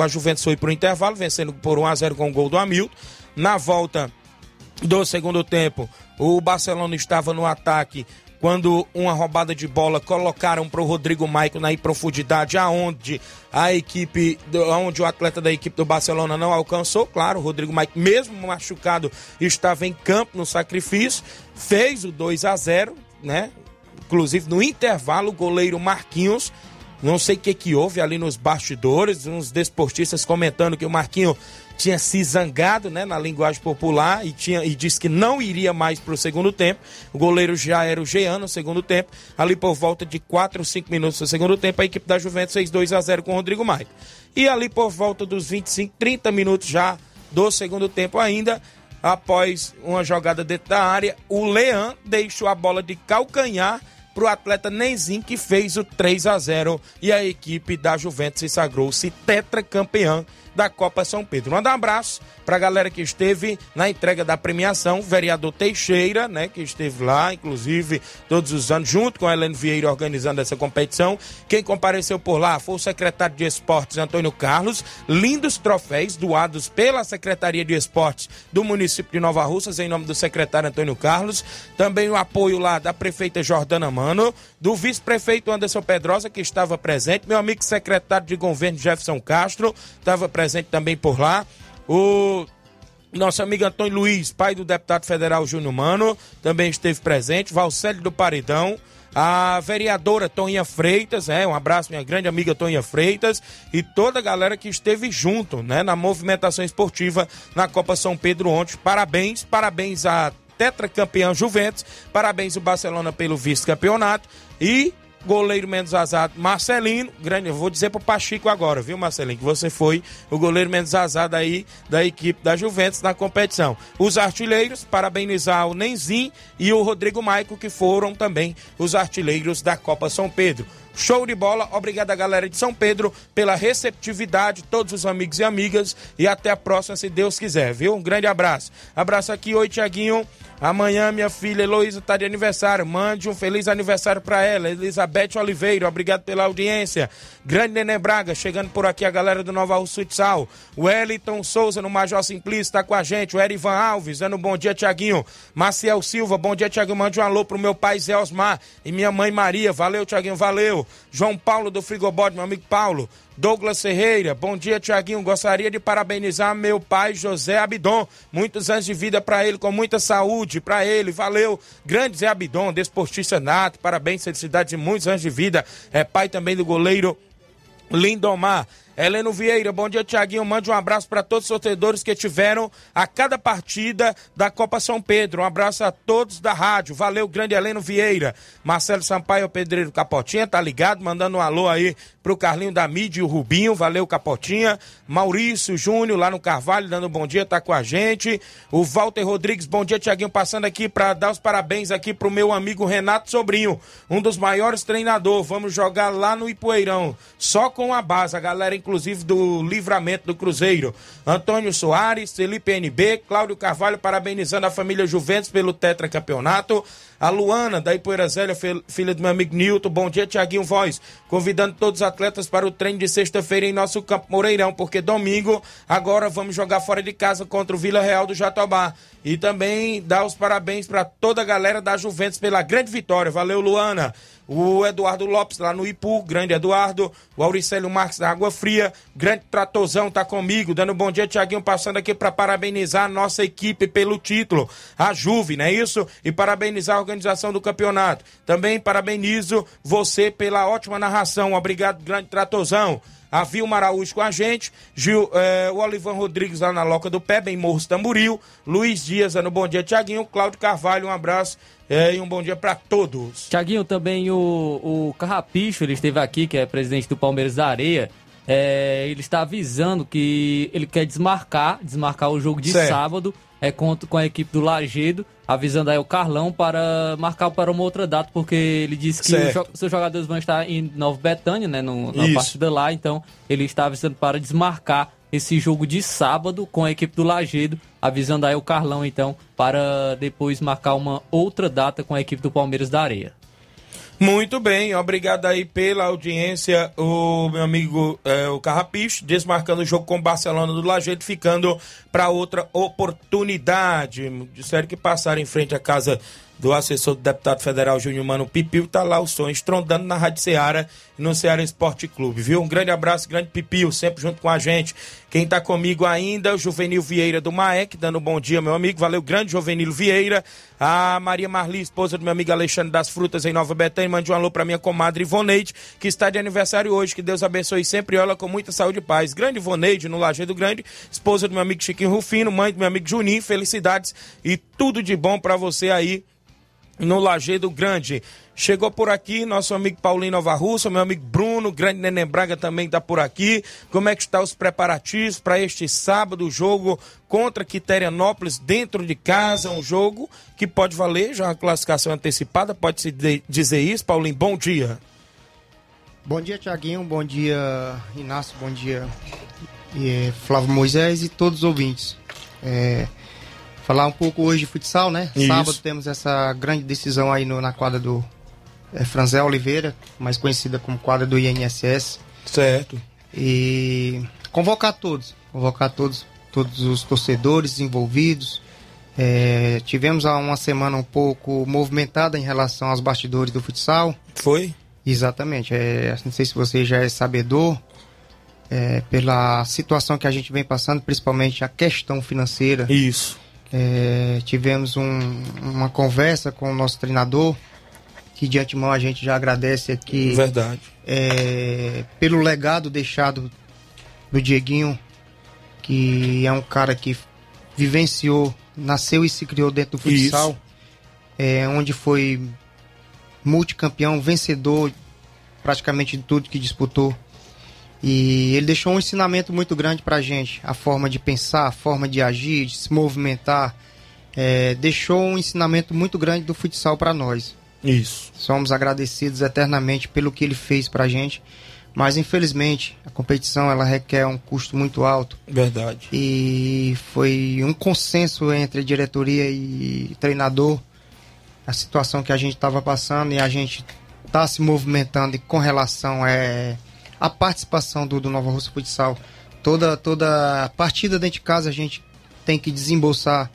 a Juventus foi para o intervalo, vencendo por 1 a 0 com o gol do Hamilton. Na volta do segundo tempo, o Barcelona estava no ataque quando uma roubada de bola colocaram para o Rodrigo Maico na profundidade, aonde a equipe, aonde o atleta da equipe do Barcelona não alcançou. Claro, o Rodrigo Maico, mesmo machucado, estava em campo no sacrifício, fez o 2 a 0, né? Inclusive no intervalo, o goleiro Marquinhos não sei o que, que houve ali nos bastidores, uns desportistas comentando que o Marquinho tinha se zangado, né, na linguagem popular e tinha e disse que não iria mais para o segundo tempo. O goleiro já era o Jean no segundo tempo. Ali por volta de 4 ou 5 minutos do segundo tempo, a equipe da Juventus fez 2 a 0 com o Rodrigo Maia. E ali por volta dos 25, 30 minutos já do segundo tempo ainda, após uma jogada dentro da área, o Leão deixou a bola de calcanhar para o atleta Nenzin, que fez o 3 a 0 e a equipe da Juventus se sagrou-se tetracampeã da Copa São Pedro. Manda um abraço para a galera que esteve na entrega da premiação, vereador Teixeira, né, que esteve lá, inclusive, todos os anos, junto com a Helene Vieira organizando essa competição. Quem compareceu por lá foi o secretário de Esportes, Antônio Carlos. Lindos troféus doados pela Secretaria de Esportes do município de Nova Russas, em nome do secretário Antônio Carlos. Também o apoio lá da prefeita Jordana Mano, do vice-prefeito Anderson Pedrosa, que estava presente, meu amigo secretário de governo Jefferson Castro, estava presente também por lá. O nosso amigo Antônio Luiz, pai do deputado federal Júnior Mano, também esteve presente. Valcélio do Paredão, a vereadora Toninha Freitas, é, um abraço, minha grande amiga Toninha Freitas, e toda a galera que esteve junto, né, na movimentação esportiva na Copa São Pedro ontem. Parabéns, parabéns a tetracampeão Juventus, parabéns o Barcelona pelo vice-campeonato e goleiro menos azado, Marcelino, grande, eu vou dizer pro Pachico agora, viu, Marcelinho, que você foi o goleiro menos azado aí da equipe da Juventus na competição. Os artilheiros, parabenizar o Nenzin e o Rodrigo Maico, que foram também os artilheiros da Copa São Pedro. Show de bola, obrigado a galera de São Pedro pela receptividade, todos os amigos e amigas, e até a próxima, se Deus quiser, viu? Um grande abraço. Abraço aqui, oi, Tiaguinho. Amanhã minha filha Heloísa está de aniversário. Mande um feliz aniversário para ela. Elizabeth Oliveira, obrigado pela audiência. Grande Nenê Braga, chegando por aqui a galera do Nova Rússia Futsal. O Wellington Souza no Major Simplício está com a gente. O Erivan Alves, dando um bom dia, Tiaguinho. Maciel Silva, bom dia, Tiaguinho. Mande um alô pro meu pai Zé Osmar e minha mãe Maria. Valeu, Tiaguinho, valeu. João Paulo do Frigobode, meu amigo Paulo. Douglas Ferreira, bom dia, Tiaguinho. Gostaria de parabenizar meu pai José Abidon. Muitos anos de vida para ele, com muita saúde para ele. Valeu. Grande Zé Abidon, desportista nato. Parabéns, felicidades e muitos anos de vida. É pai também do goleiro Lindomar. Heleno Vieira, bom dia, Tiaguinho. Mande um abraço para todos os torcedores que tiveram a cada partida da Copa São Pedro. Um abraço a todos da rádio. Valeu, grande Heleno Vieira. Marcelo Sampaio, Pedreiro Capotinha, tá ligado? Mandando um alô aí pro Carlinho da Mídia e o Rubinho. Valeu, Capotinha. Maurício Júnior, lá no Carvalho, dando um bom dia, tá com a gente. O Walter Rodrigues, bom dia, Tiaguinho. Passando aqui para dar os parabéns aqui pro meu amigo Renato Sobrinho, um dos maiores treinadores. Vamos jogar lá no Ipueirão, só com a base. A galera, inclusive do livramento do Cruzeiro. Antônio Soares, Felipe NB, Cláudio Carvalho, parabenizando a família Juventus pelo tetracampeonato. A Luana, da Ipoeira Zélia, filha do meu amigo Nilton. Bom dia, Tiaguinho Voz. Convidando todos os atletas para o treino de sexta-feira em nosso campo Moreirão, porque domingo agora vamos jogar fora de casa contra o Vila Real do Jatobá. E também dar os parabéns para toda a galera da Juventus pela grande vitória. Valeu, Luana. O Eduardo Lopes lá no Ipu, grande Eduardo, o Auricélio Marques da Água Fria, grande Tratozão tá comigo, dando um bom dia, Tiaguinho, passando aqui para parabenizar a nossa equipe pelo título, a Juve, não é isso? E parabenizar a organização do campeonato. Também parabenizo você pela ótima narração, obrigado, grande Tratozão a Vilma Araújo com a gente, Gil, eh, o Olivan Rodrigues lá na Loca do Pé, bem Morros Tamburil, Luiz Dias no Bom Dia Tiaguinho, Cláudio Carvalho, um abraço eh, e um bom dia para todos. Tiaguinho, também o, o Carrapicho, ele esteve aqui, que é presidente do Palmeiras da Areia, é, ele está avisando que ele quer desmarcar, desmarcar o jogo de Certo. sábado, é contra, com a equipe do Lagedo, avisando aí o Carlão para marcar para uma outra data, porque ele disse que jo- seus jogadores vão estar em Nova Betânia, né, no, na Isso. partida lá, então ele está avisando para desmarcar esse jogo de sábado com a equipe do Lagedo, avisando aí o Carlão, então, para depois marcar uma outra data com a equipe do Palmeiras da Areia. Muito bem, obrigado aí pela audiência, o meu amigo eh, o Carrapicho, desmarcando o jogo com o Barcelona do Lajeito, ficando para outra oportunidade. Disseram que passaram em frente à casa do assessor do deputado federal Júnior Mano Pipil, tá lá o som estrondando na Rádio Ceará e no Ceará Esporte Clube, viu? Um grande abraço, grande Pipil, sempre junto com a gente. Quem tá comigo ainda, o Juvenil Vieira do Maek, dando um bom dia, meu amigo. Valeu, grande Juvenil Vieira. A Maria Marli, esposa do meu amigo Alexandre das Frutas, em Nova Betânia, mande um alô pra minha comadre Ivoneide, que está de aniversário hoje. Que Deus abençoe sempre ela com muita saúde e paz. Grande Ivoneide, no Lajeado Grande, esposa do meu amigo Chiquinho Rufino, mãe do meu amigo Juninho, felicidades e tudo de bom pra você aí no Lajeado Grande. Chegou por aqui nosso amigo Paulinho Nova Russa, meu amigo Bruno, grande Neném Braga também está por aqui. Como é que estão os preparativos para este sábado, jogo contra Quiterianópolis dentro de casa, um jogo que pode valer já uma classificação antecipada, pode se de- dizer isso, Paulinho, bom dia. Bom dia, Tiaguinho. Bom dia, Inácio. Bom dia, eh, Flávio Moisés e todos os ouvintes. É, falar um pouco hoje de futsal, né? Isso. Sábado temos essa grande decisão aí no- na quadra do Franzé Oliveira, mais conhecida como quadra do INSS. Certo. E convocar todos, convocar todos, todos os torcedores envolvidos. É, tivemos há uma semana um pouco movimentada em relação aos bastidores do futsal. Foi? Exatamente. É, não sei se você já é sabedor, é, pela situação que a gente vem passando, principalmente a questão financeira. Isso. É, tivemos um- uma conversa com o nosso treinador, que de antemão a gente já agradece aqui Verdade. é, pelo legado deixado do Dieguinho, que é um cara que vivenciou, nasceu e se criou dentro do futsal, é, onde foi multicampeão, vencedor praticamente de tudo que disputou. E ele deixou um ensinamento muito grande pra gente, a forma de pensar, a forma de agir, de se movimentar. É, deixou um ensinamento muito grande do futsal para nós. Isso. Somos agradecidos eternamente pelo que ele fez pra gente. Mas infelizmente a competição ela requer um custo muito alto Verdade. e foi um consenso entre a diretoria e treinador a situação que a gente estava passando e a gente está se movimentando e com relação é, à participação do, do Nova Russa Futsal. Toda, toda partida dentro de casa a gente tem que desembolsar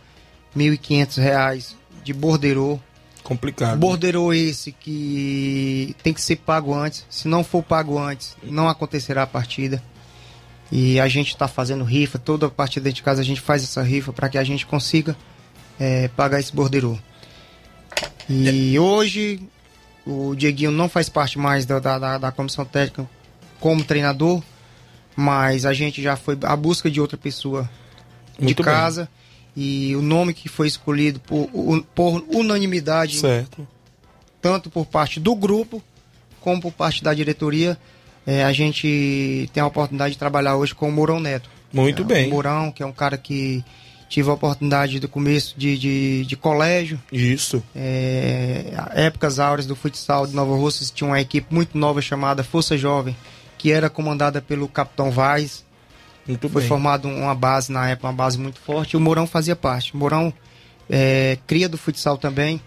1.500 reais de borderô Complicado. Borderou esse que tem que ser pago antes. Se não for pago antes, não acontecerá a partida. E a gente está fazendo rifa, toda partida dentro de casa a gente faz essa rifa para que a gente consiga é, pagar esse borderô. E hoje o Dieguinho não faz parte mais da, da- da comissão técnica como treinador, mas a gente já foi à busca de outra pessoa de Muito bem. casa. E o nome que foi escolhido por, por unanimidade Certo. tanto por parte do grupo como por parte da diretoria, é, a gente tem a oportunidade de trabalhar hoje com o Mourão Neto. Muito É, bem. O Mourão, que é um cara que tive a oportunidade do começo de, de, de colégio, Isso. é, épocas áureas do futsal de Nova Russas, tinha uma equipe muito nova chamada Força Jovem, que era comandada pelo Capitão Vaz, Muito foi bem. formado uma base na época, uma base muito forte, o Mourão fazia parte. O Mourão é, cria do futsal também,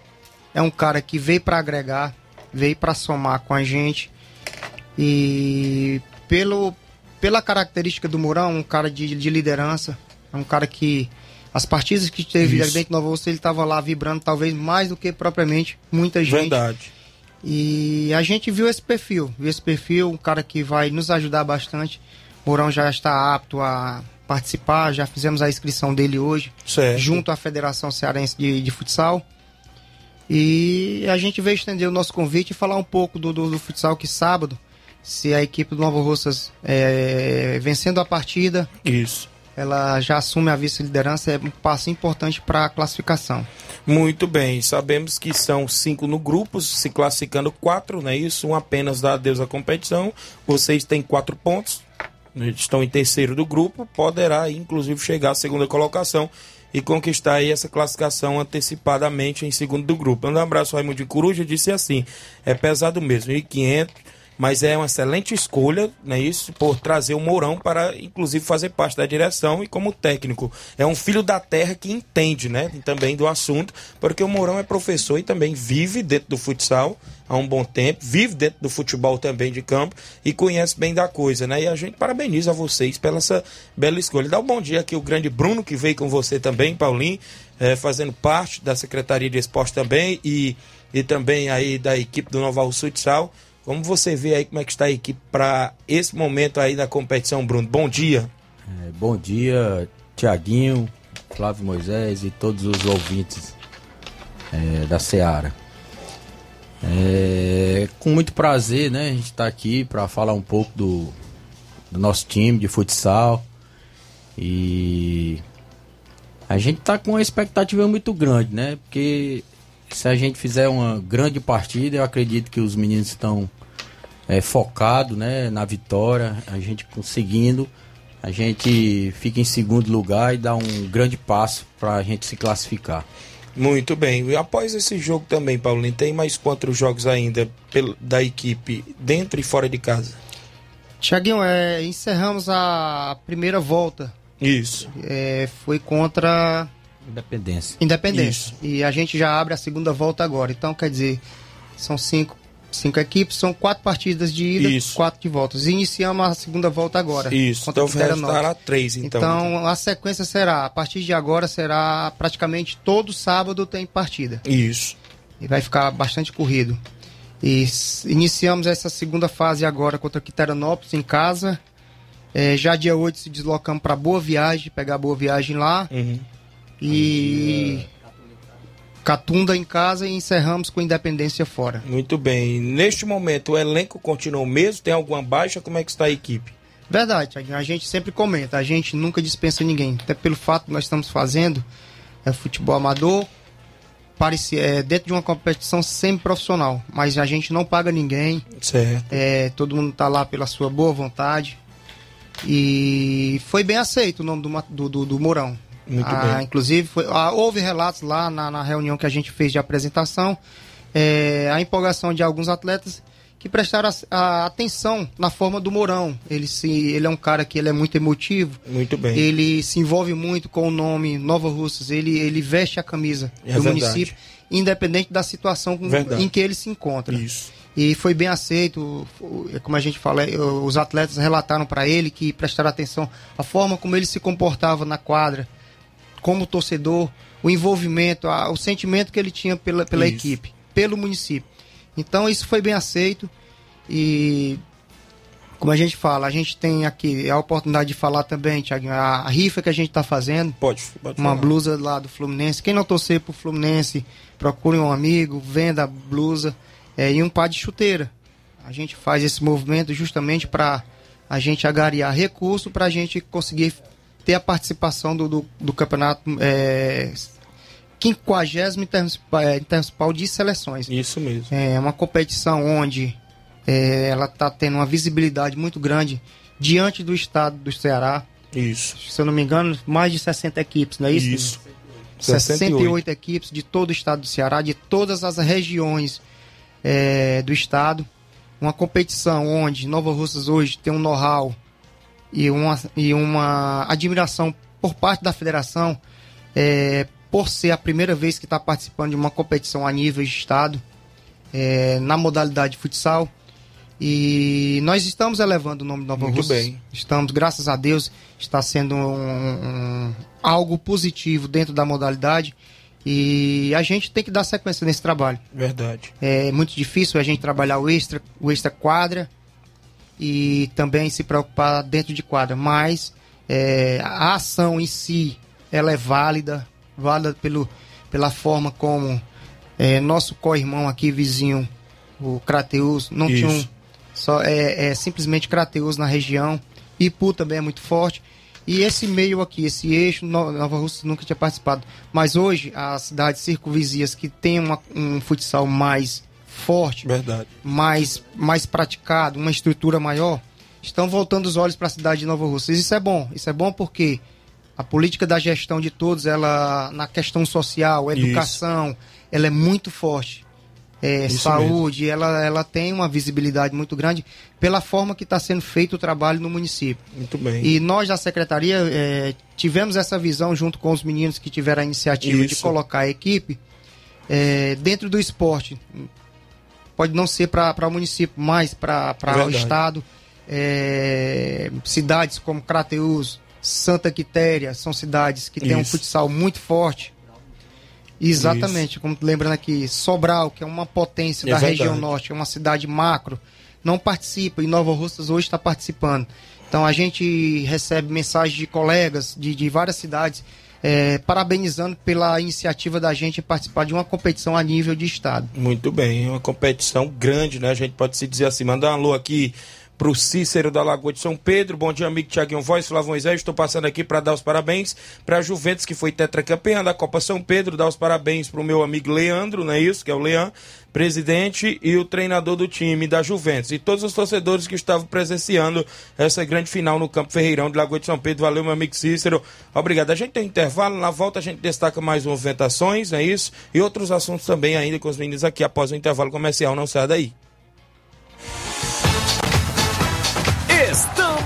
é um cara que veio para agregar, veio para somar com a gente, e pelo, pela característica do Mourão, um cara de, de liderança, é um cara que as partidas que teve Isso. dentro de Nova Russa, ele estava lá vibrando talvez mais do que propriamente muita gente. Verdade. E a gente viu esse perfil, viu esse perfil, um cara que vai nos ajudar bastante. Mourão já está apto a participar, já fizemos a inscrição dele hoje, Certo. junto à Federação Cearense de, de Futsal. E a gente veio estender o nosso convite e falar um pouco do, do, do futsal que sábado, se a equipe do Nova Russas é, vencendo a partida, Isso. Ela já assume a vice-liderança, é um passo importante para a classificação. Muito bem, sabemos que são cinco no grupo, se classificando quatro, não é isso? Um apenas dá adeus à competição. Vocês têm quatro pontos, estão em terceiro do grupo, poderá inclusive chegar à segunda colocação e conquistar aí essa classificação antecipadamente em segundo do grupo. Um abraço, Raimundo de Coruja, disse assim, é pesado mesmo, 1.500, mas é uma excelente escolha, não é isso, por trazer o Mourão para, inclusive, fazer parte da direção e como técnico. É um filho da terra que entende, né, também do assunto, porque o Mourão é professor e também vive dentro do futsal há um bom tempo, vive dentro do futebol também de campo e conhece bem da coisa, né? E a gente parabeniza vocês pela essa bela escolha. Dá um bom dia aqui o grande Bruno, que veio com você também, Paulinho, eh, fazendo parte da Secretaria de Esporte também e, e também aí da equipe do Noval Futsal. Como você vê aí como é que está a equipe para esse momento aí da competição, Bruno? Bom dia. É, bom dia, Tiaguinho, Flávio Moisés e todos os ouvintes é, da Seara. É, com muito prazer, né? A gente está aqui para falar um pouco do, do nosso time de futsal. E a gente está com uma expectativa muito grande, né? Porque se a gente fizer uma grande partida, eu acredito que os meninos estão é, focados né, na vitória. A gente conseguindo, a gente fica em segundo lugar e dá um grande passo para a gente se classificar. Muito bem. E após esse jogo também, Paulinho, tem mais quantos jogos ainda da equipe dentro e fora de casa? Tiaguinho, é, encerramos a primeira volta. Isso. É, foi contra Independência. Independência. E a gente já abre a segunda volta agora. Então, quer dizer, são cinco, cinco equipes, são quatro partidas de ida, Isso. quatro de voltas. E iniciamos a segunda volta agora. Isso. contra Então restará três, então. Então, a sequência será, a partir de agora, será praticamente todo sábado tem partida. Isso. E vai ficar bastante corrido. E iniciamos essa segunda fase agora contra Quiteranópolis em casa. É, já dia 8 se deslocamos para Boa Viagem, pegar Boa Viagem lá. Uhum. E Catunda em casa e encerramos com Independência fora. Muito bem. Neste momento, o elenco continua o mesmo? Tem alguma baixa? Como é que está a equipe? Verdade, Thiaguinho, a gente sempre comenta, a gente nunca dispensa ninguém. Até pelo fato que nós estamos fazendo é futebol amador, parece, é, dentro de uma competição semi-profissional. Mas a gente não paga ninguém, Certo. é, todo mundo está lá pela sua boa vontade. E foi bem aceito o nome do, do, do, do Mourão. Muito Ah, bem. Inclusive, foi- ah, houve relatos lá na, na reunião que a gente fez de apresentação, é, a empolgação de alguns atletas que prestaram a- a atenção na forma do Mourão. Ele, se, ele é um cara que ele é muito emotivo, Muito bem. ele se envolve muito com o nome Nova Russas, ele, ele veste a camisa É do verdade. município, independente da situação com- em que ele se encontra. Isso. E foi bem aceito, o- como a gente fala, eh, os atletas relataram para ele que prestaram atenção à forma como ele se comportava na quadra, como torcedor, o envolvimento, a- o sentimento que ele tinha pela, pela Isso. equipe, pelo município. Então isso foi bem aceito e como a gente fala, a gente tem aqui a oportunidade de falar também, Thiaguinho, a, a rifa que a gente está fazendo, Pode, pode uma falar. blusa lá do Fluminense. Quem não torcer pro Fluminense, procure um amigo, venda a blusa é, e um par de chuteira. A gente faz esse movimento justamente para a gente agariar recurso para a gente conseguir ter a participação do, do, do campeonato é, 50 Intermunicipal é, Intermunicipal de seleções. Isso mesmo. É uma competição onde é, ela está tendo uma visibilidade muito grande diante do estado do Ceará. Isso. Se eu não me engano, mais de 60 equipes, não é isso? Isso. 68, equipes de todo o estado do Ceará, de todas as regiões é, do estado. Uma competição onde Nova Russas hoje tem um know-how e uma, e uma admiração por parte da federação é, por ser a primeira vez que está participando de uma competição a nível de estado é, na modalidade de futsal. E nós estamos elevando o nome de Nova Muito Russas. bem. Estamos, graças a Deus, está sendo um- um- algo positivo dentro da modalidade. E a gente tem que dar sequência nesse trabalho. Verdade. É muito difícil a gente trabalhar o extra, o extra quadra e também se preocupar dentro de quadra, mas é, a ação em si ela é válida, válida pelo, pela forma como é, nosso co-irmão aqui, vizinho, o Crateus, não Isso. tinha um, só é, é simplesmente Crateus na região, Ipu também é muito forte. E esse meio aqui, esse eixo, No- Nova Rússia nunca tinha participado. Mas hoje, as cidades circunvizinhas que tem uma- um futsal mais forte, Verdade. mais, mais praticado, uma estrutura maior, estão voltando os olhos para a cidade de Nova Rússia. Isso é bom. Isso é bom porque a política da gestão de todos, ela na questão social, Isso. educação, ela é muito forte. É, Isso saúde, ela, ela tem uma visibilidade muito grande pela forma que está sendo feito o trabalho no município. Muito bem. E nós da secretaria é, tivemos essa visão junto com os meninos que tiveram a iniciativa de Isso. colocar a equipe é, dentro do esporte. Pode não ser para o município, mas para o Verdade. estado. É, cidades como Crateus, Santa Quitéria, são cidades que têm um Isso. futsal muito forte. Exatamente, como lembrando aqui, Sobral, que é uma potência É da verdade. região norte, é uma cidade macro, não participa e Nova Russas hoje está participando. Então a gente recebe mensagens de colegas de, de várias cidades eh, parabenizando pela iniciativa da gente em participar de uma competição a nível de estado. Muito bem, é uma competição grande, né? A gente pode se dizer assim. Mandar um alô aqui pro Cícero da Lagoa de São Pedro. Bom dia, amigo Tiaguinho Voz, Flávio Moisés. Estou passando aqui para dar os parabéns para a Juventus, que foi tetracampeã da Copa São Pedro. Dar os parabéns pro meu amigo Leandro, não é isso? Que é o Leão, presidente e o treinador do time da Juventus. E todos os torcedores que estavam presenciando essa grande final no Campo Ferreirão de Lagoa de São Pedro. Valeu, meu amigo Cícero. Obrigado. A gente tem um intervalo, na volta a gente destaca mais movimentações, é isso? E outros assuntos também ainda com os meninos aqui após o intervalo comercial. Não saia daí.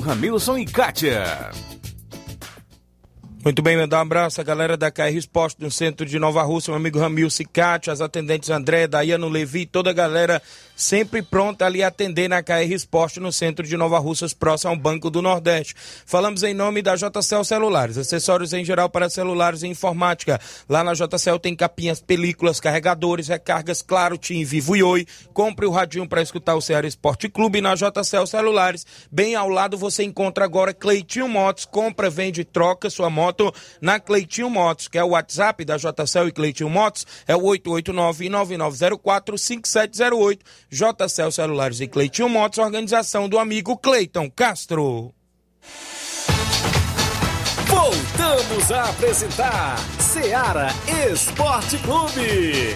Ramilson e Kátia. Muito bem, mandar um abraço à galera da KR Esporte no centro de Nova Rússia, meu amigo Ramil Cicate, as atendentes André, Daiano Levi, toda a galera sempre pronta ali a atender na KR Esporte no centro de Nova Russas, próximo ao Banco do Nordeste. Falamos em nome da JCL Celulares, acessórios em geral para celulares e informática. Lá na JCL tem capinhas, películas, carregadores, recargas, claro, Tim, Vivo e Oi. Compre o radinho para escutar o Ceará Esporte Clube na JCL Celulares. Bem ao lado você encontra agora Cleitinho Motos, compra, vende e troca sua moto na Cleitinho Motos, que é o WhatsApp da JCL e Cleitinho Motos, é o 889-9904-5708. JCL Celulares e Cleitinho Motos, organização do amigo Cleiton Castro. Voltamos a apresentar Seara Esporte Clube.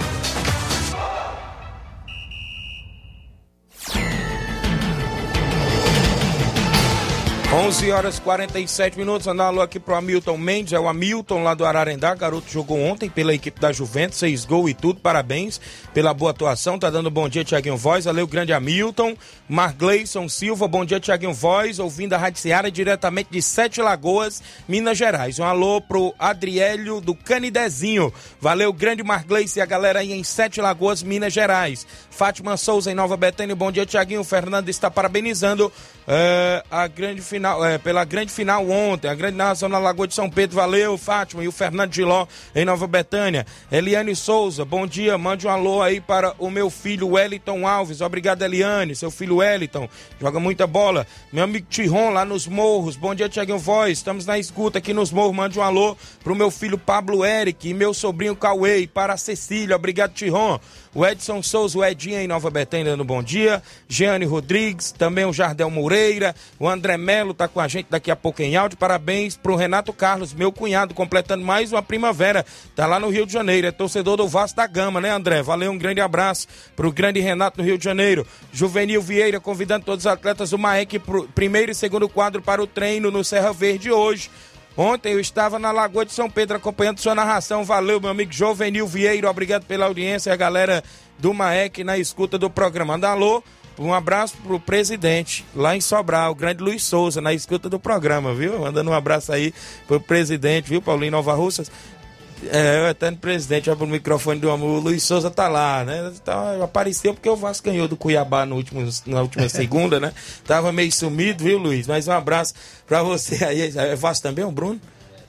11 horas 47 minutos, andar alô aqui pro Hamilton Mendes, é o Hamilton lá do Ararendá, garoto jogou ontem pela equipe da Juventus, seis gols e tudo, parabéns pela boa atuação, tá dando bom dia Tiaguinho Voz, valeu grande Hamilton, Margleison Silva, bom dia Tiaguinho Voz, ouvindo a Rádio Seara diretamente de Sete Lagoas, Minas Gerais, um alô pro Adriélio do Canidezinho, valeu grande Margleice e a galera aí em Sete Lagoas, Minas Gerais, Fátima Souza em Nova Betânia, bom dia Tiaguinho, Fernando está parabenizando é, a grande final, é, pela grande final ontem, a grande narração na Lagoa de São Pedro, valeu, Fátima, e o Fernando Giló em Nova Betânia. Eliane Souza, bom dia, mande um alô aí para o meu filho Wellington Alves, obrigado Eliane, seu filho Wellington, joga muita bola. Meu amigo Tiron lá nos Morros, bom dia Tiaguinho Voz, estamos na escuta aqui nos Morros, mande um alô pro meu filho Pablo Eric e meu sobrinho Cauê, e para a Cecília, obrigado Tiron. O Edson Souza, o Edinho em Nova Betânia dando bom dia. Jeane Rodrigues, também o Jardel Moreira. O André Melo tá com a gente daqui a pouco em áudio. Parabéns pro Renato Carlos, meu cunhado, completando mais uma primavera. Tá lá no Rio de Janeiro. É torcedor do Vasco da Gama, né, André? Valeu, um grande abraço pro grande Renato no Rio de Janeiro. Juvenil Vieira convidando todos os atletas do Maek pro primeiro e segundo quadro para o treino no Serra Verde hoje. Ontem eu estava na Lagoa de São Pedro acompanhando sua narração. Valeu, meu amigo Jovenil Vieira. Obrigado pela audiência, a galera do Maek na escuta do programa. Anda alô, um abraço pro presidente lá em Sobral, o grande Luiz Souza, na escuta do programa, viu? Mandando um abraço aí pro presidente, viu, Paulinho Nova Russas. É, o eterno presidente, abre o microfone do amor, o Luiz Souza tá lá, né? Então, apareceu porque o Vasco ganhou do Cuiabá no último, na última segunda, né? Tava meio sumido, viu, Luiz? Mas um abraço pra você aí. É Vasco também, o Bruno?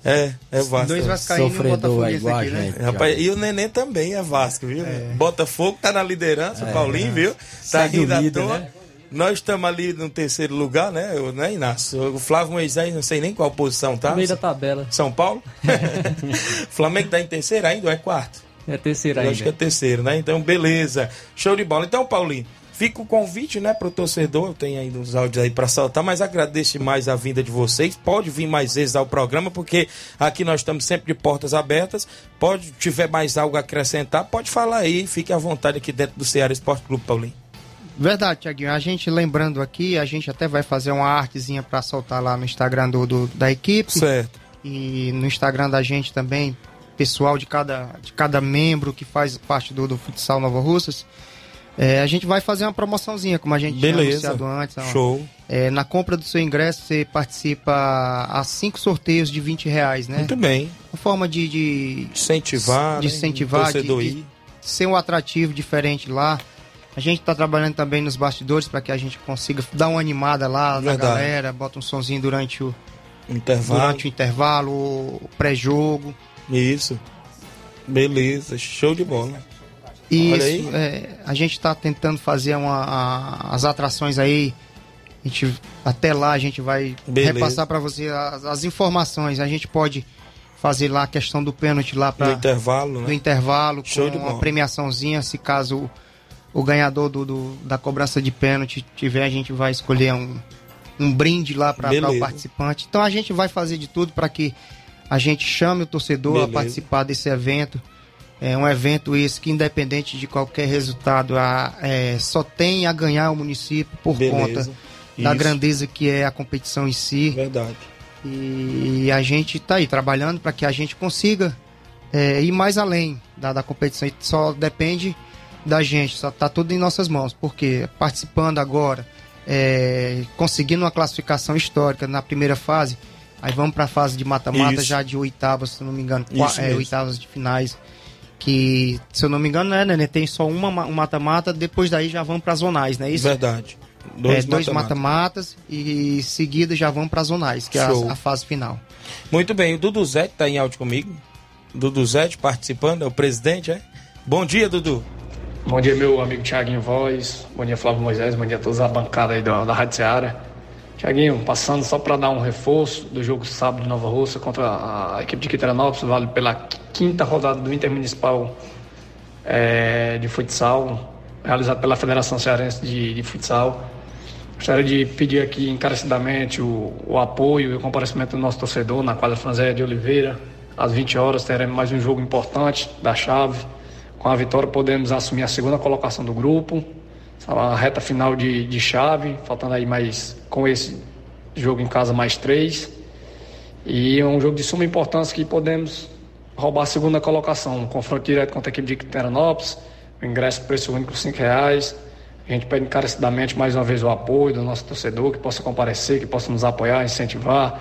É, é Vasco. Dois vascaínos e Sofredor botafoguense igual a aqui, né? gente. Rapaz, e o Neném também é Vasco, viu? Botafogo tá na liderança, o Paulinho, viu? Tá rindo à toa. né? Nós estamos ali no terceiro lugar, né, eu, né, Inácio? O Flávio Moisés, não sei nem qual posição tá. No meio da tabela. São Paulo? Flamengo tá em terceiro ainda ou é quarto? É terceira Eu ainda. acho que é terceiro, né? Então, beleza. Show de bola. Então, Paulinho, fica o convite, né, pro torcedor. Tem aí uns áudios aí para saltar, mas agradeço mais a vinda de vocês. Pode vir mais vezes ao programa, porque aqui nós estamos sempre de portas abertas. Pode, tiver mais algo a acrescentar, pode falar aí. Fique à vontade aqui dentro do Ceará Esporte Clube, Paulinho. Verdade, Tiaguinho. A gente lembrando aqui, a gente até vai fazer uma artezinha para soltar lá no Instagram do, do- da equipe. Certo. E no Instagram da gente também, pessoal de cada, de cada membro que faz parte do, do futsal Nova Russas. É, a gente vai fazer uma promoçãozinha, como a gente Beleza. tinha anunciado antes. ó. Show. É, na compra do seu ingresso, você participa a cinco sorteios de 20 reais, né? Muito bem. Uma forma de, de Incentivar, de né? incentivar, de, torcedor de ir. ser um atrativo diferente lá. A gente está trabalhando também nos bastidores para que a gente consiga dar uma animada lá na Verdade. galera, bota um sonzinho durante o, Intervalo. durante o intervalo, o pré-jogo. Isso. Beleza. Show de bola. Isso, é, a gente está tentando fazer uma, a- as atrações aí. A gente, até lá a gente vai Beleza. repassar para você as, as informações. A gente pode fazer lá a questão do pênalti lá para intervalo, no né? intervalo Show com uma bola. premiaçãozinha. Se caso o, ganhador do, do- da cobrança de pênalti tiver, a gente vai escolher um, um brinde lá para o participante. Então a gente vai fazer de tudo para que a gente chame o torcedor Beleza. a participar desse evento. É um evento esse que, independente de qualquer resultado, a- é, só tem a ganhar o município por Beleza. conta da Isso. grandeza que é a competição em si. Verdade. E a gente está aí trabalhando para que a gente consiga é, ir mais além da, da competição. E só depende da gente, só está tudo em nossas mãos. Porque participando agora, é, conseguindo uma classificação histórica na primeira fase, aí vamos para a fase de mata-mata já de oitavas, se não me engano, Isso é, oitavas de finais. Que, se eu não me engano, né, Nenê? Tem só uma ma- um mata-mata, depois daí já vamos para zonais, não é isso? Verdade. Dois, é, dois mata-mata. mata-matas e em seguida já vão para zonais, que é Show. a, a fase final. Muito bem, o Dudu Zete tá em áudio comigo. Dudu Zete participando, é o presidente, é? Bom dia, Dudu. Bom dia, meu amigo Tiaguinho Voz. Bom dia, Flávio Moisés. Bom dia a todos a bancada aí da, da Rádio Seara. Tiaguinho, passando só para dar um reforço do jogo sábado de Nova Rússia contra a, a equipe de Quiteranópolis, vale pela quinta rodada do Intermunicipal eh, de Futsal, realizado pela Federação Cearense de, de Futsal. Gostaria de pedir aqui encarecidamente o, o apoio e o comparecimento do nosso torcedor na quadra Franzé de Oliveira. Às 20 horas teremos mais um jogo importante da chave. Com a vitória podemos assumir a segunda colocação do grupo. A reta final de, de chave, faltando aí mais com esse jogo em casa mais três. E é um jogo de suma importância que podemos roubar a segunda colocação. Um confronto direto contra a equipe de Quiteranópolis. O ingresso preço único R$ reais. A gente pede encarecidamente mais uma vez o apoio do nosso torcedor, que possa comparecer, que possa nos apoiar, incentivar.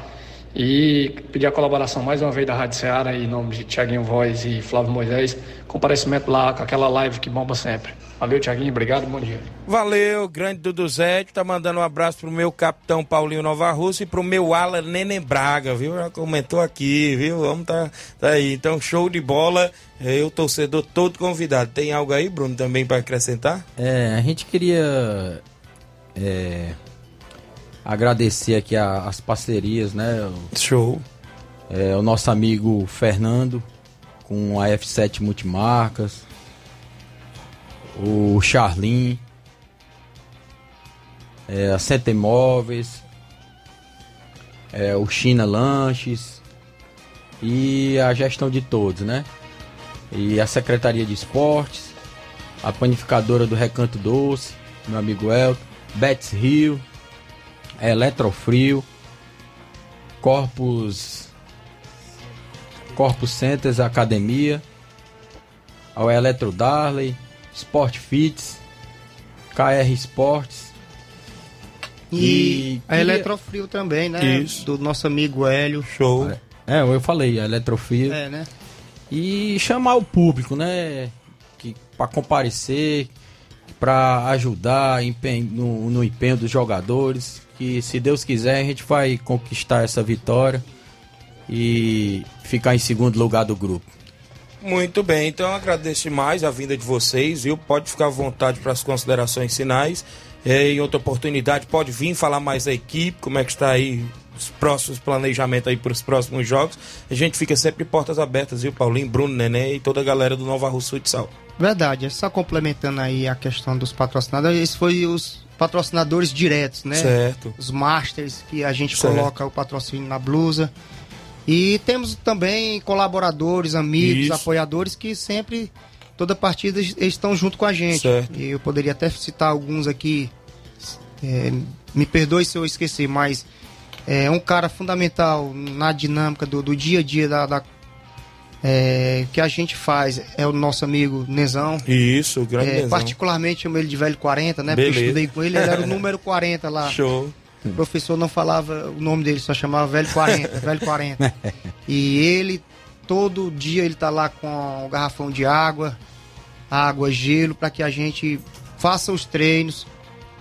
E pedir a colaboração mais uma vez da Rádio Ceará, em nome de Tiaguinho Voz e Flávio Moisés. Comparecimento lá com aquela live que bomba sempre. Valeu, Tiaguinho. Obrigado. Bom dia. Valeu, grande Dudu Zete. Tá mandando um abraço pro meu capitão Paulinho Nova Rússia e pro meu Alan Neném Braga, viu? Já comentou aqui, viu? Vamos tá, tá aí. Então, show de bola. Eu, torcedor, todo convidado. Tem algo aí, Bruno, também para acrescentar? É, a gente queria é, agradecer aqui a- as parcerias, né? Show. É, o nosso amigo Fernando com a F7 Multimarcas. o Charlin, é, a Seta Imóveis, é, o China Lanches e a gestão de todos, né? E a Secretaria de Esportes, a panificadora do Recanto Doce, meu amigo Elton, Betts Rio, Eletrofrio, Corpus Corpus Centers Academia, ao Eletro Darley, Sport Fits, KR Sports. E, a queria- Eletrofrio também, né? Isso. Do nosso amigo Hélio. Show. É, eu falei, a Eletrofrio. É, né? E chamar o público, né? Que, pra comparecer, pra ajudar no, no empenho dos jogadores. Que se Deus quiser, a gente vai conquistar essa vitória e ficar em segundo lugar do grupo. Muito bem, então agradeço mais a vinda de vocês, viu? Pode ficar à vontade para as considerações finais. É, em outra oportunidade, pode vir falar mais da equipe, como é que está aí os próximos planejamentos aí para os próximos jogos. A gente fica sempre portas abertas, viu, Paulinho, Bruno, Nenê e toda a galera do Nova Russa Futsal. Verdade, é só complementando aí a questão dos patrocinadores, esses foram os patrocinadores diretos, né? Certo. Os masters que a gente Certo. coloca o patrocínio na blusa. E temos também colaboradores, amigos, Isso. apoiadores que sempre, toda partida, estão junto com a gente. Certo. E eu poderia até citar alguns aqui, é, me perdoe se eu esquecer, mas é um cara fundamental na dinâmica do, do dia a dia da, da- é, que a gente faz é o nosso amigo Nezão. Isso, o grande É, Nezão. particularmente chamo ele de velho 40, né? Porque eu Beleza. estudei com ele, ele era o número 40 lá. Show. O professor não falava o nome dele, só chamava velho 40, velho 40. E ele, todo dia, ele tá lá com o garrafão de água, água, gelo, para que a gente faça os treinos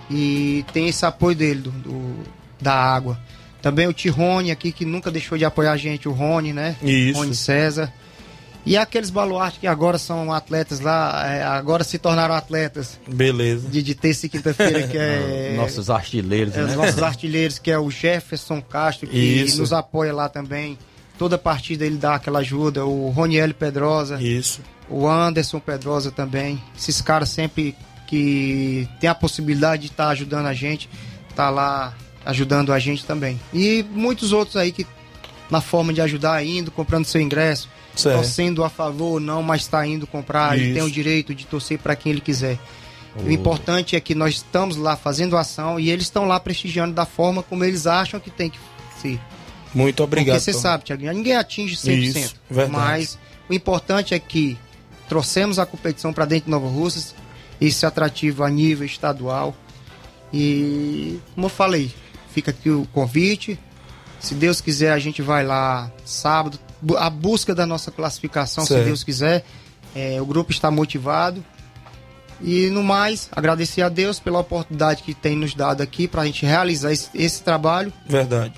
e tem esse apoio dele, do, do- da água. Também o Tirone aqui, que nunca deixou de apoiar a gente, o Rony, né? Isso. Rony César. E aqueles baluartes que agora são atletas lá, é, agora se tornaram atletas Beleza. de, de terça e quinta-feira, que é. Nossos artilheiros, É, né? os nossos artilheiros, que é o Jefferson Castro, que Isso. nos apoia lá também. Toda partida ele dá aquela ajuda. O Roniel Pedrosa. Isso. O Anderson Pedrosa também. Esses caras sempre que tem a possibilidade de estar ajudando a gente, tá lá ajudando a gente também. E muitos outros aí que na forma de ajudar indo, comprando seu ingresso, Certo. torcendo a favor ou não, mas está indo comprar, ele Isso. tem o direito de torcer para quem ele quiser. O importante é que nós estamos lá fazendo ação e eles estão lá prestigiando da forma como eles acham que tem que ser. Muito obrigado. Porque você Tom. sabe, Tiaguinho, ninguém atinge 100%. Isso, verdade. Mas o importante é que trouxemos a competição para dentro de Nova Russas, esse atrativo a nível estadual. E, como eu falei, fica aqui o convite. Se Deus quiser, a gente vai lá sábado. A busca da nossa classificação, Certo. se Deus quiser. É, o grupo está motivado. E no mais, agradecer a Deus pela oportunidade que tem nos dado aqui para a gente realizar esse, esse trabalho. Verdade.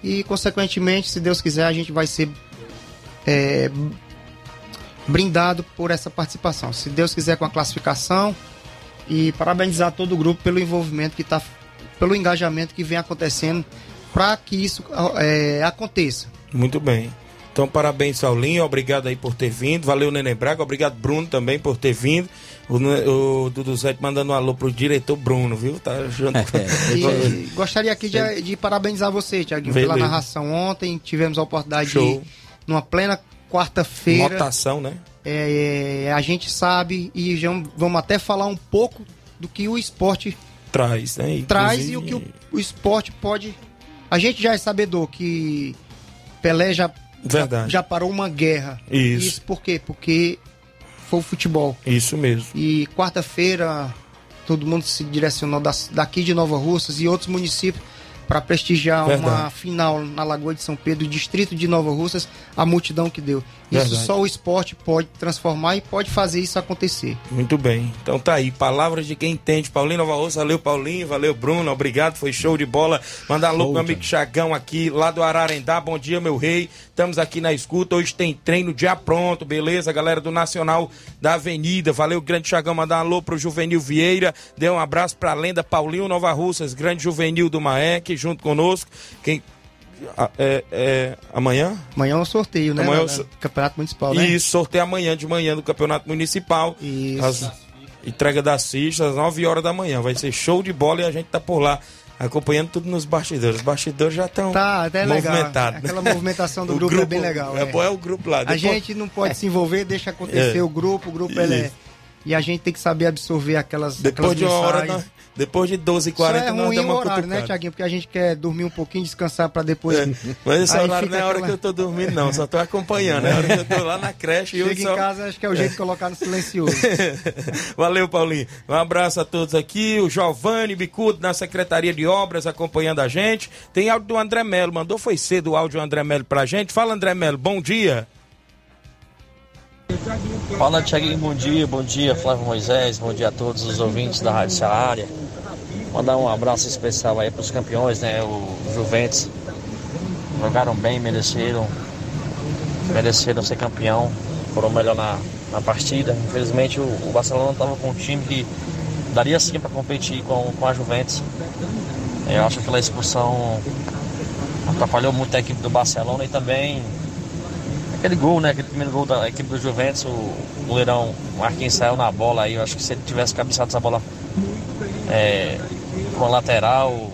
E, consequentemente, se Deus quiser, a gente vai ser é, brindado por essa participação. Se Deus quiser, com a classificação. E parabenizar todo o grupo pelo envolvimento que está, pelo engajamento que vem acontecendo para que isso é, aconteça. Muito bem. Então, parabéns, Saulinho. Obrigado aí por ter vindo. Valeu, Nenê Braga. Obrigado, Bruno, também por ter vindo. O, o Dudu Zé mandando um alô pro diretor Bruno, viu? Tá junto. E gostaria aqui de, de parabenizar você, Tiaguinho, pela narração ontem. Tivemos a oportunidade Show. de, numa plena quarta-feira. Notação, né? É, a gente sabe e já vamos até falar um pouco do que o esporte Traz, né? traz e o Inclusive- que o, o esporte pode. A gente já é sabedor que Pelé já, Verdade. já parou uma guerra. Isso. por quê? Porque foi o futebol. Isso mesmo. E quarta-feira todo mundo se direcionou daqui de Nova Russas e outros municípios para prestigiar uma Verdade. final na Lagoa de São Pedro, distrito de Nova Russas, a multidão que deu. Isso Verdade. só o esporte pode transformar e pode fazer isso acontecer. Muito bem. Então tá aí, palavras de quem entende. Paulinho Nova Rosa, valeu Paulinho, valeu Bruno, obrigado, foi show de bola. Mandar alô pro meu amigo Chagão aqui, lá do Ararendá. Bom dia, meu rei. Estamos aqui na escuta. Hoje tem treino dia pronto, beleza? Galera do Nacional da Avenida. Valeu, grande Chagão. Mandar alô pro Juvenil Vieira. Dê um abraço pra lenda Paulinho Nova Russas, grande Juvenil do Maek, junto conosco. Quem. Ah, É, é, amanhã? Amanhã é um sorteio, né? Amanhã é na- so- Campeonato Municipal, né? Isso, sorteio amanhã de manhã do Campeonato Municipal. Isso. Às- entrega das fichas às 9 horas da manhã. Vai ser show de bola e a gente tá por lá acompanhando tudo nos bastidores. Os bastidores já estão Tá, até movimentados. né? Aquela movimentação do O grupo, é bem legal. É, é. bom é o grupo lá. A Depois- gente não pode se envolver, deixa acontecer É. o grupo, o grupo ele é. E a gente tem que saber absorver aquelas, Depois aquelas de uma hora, mensagens. nós- depois de 12 h 40 Só é nós ruim damos o uma horário, né. Tiaguinho? Porque a gente quer dormir um pouquinho, descansar pra depois. É, Mas esse Aí horário não é a hora aquela- que eu tô dormindo, não. Só tô acompanhando. É a hora que eu tô lá na creche e eu Chega só... em casa, acho que é o jeito de colocar no silencioso. Valeu, Paulinho. Um abraço a todos aqui. O Giovanni Bicudo na Secretaria de Obras acompanhando a gente. Tem áudio do André Melo. Mandou foi cedo o áudio do André Melo pra gente. Fala, André Melo. Bom dia. Fala, Tiaguinho, bom dia, bom dia, Flávio Moisés, bom dia a todos os ouvintes da Rádio Seara. Mandar um abraço especial aí para os campeões, né, o Juventus. Jogaram bem, mereceram, mereceram ser campeão, foram melhor na, na partida. Infelizmente o, o Barcelona estava com um time que daria sim para competir com, com a Juventus. Eu acho que aquela expulsão atrapalhou muito a equipe do Barcelona e também aquele gol, né? Aquele primeiro gol da equipe do Juventus, o goleirão Marquinhos saiu na bola aí. Eu acho que se ele tivesse cabeçado essa bola é, com a lateral,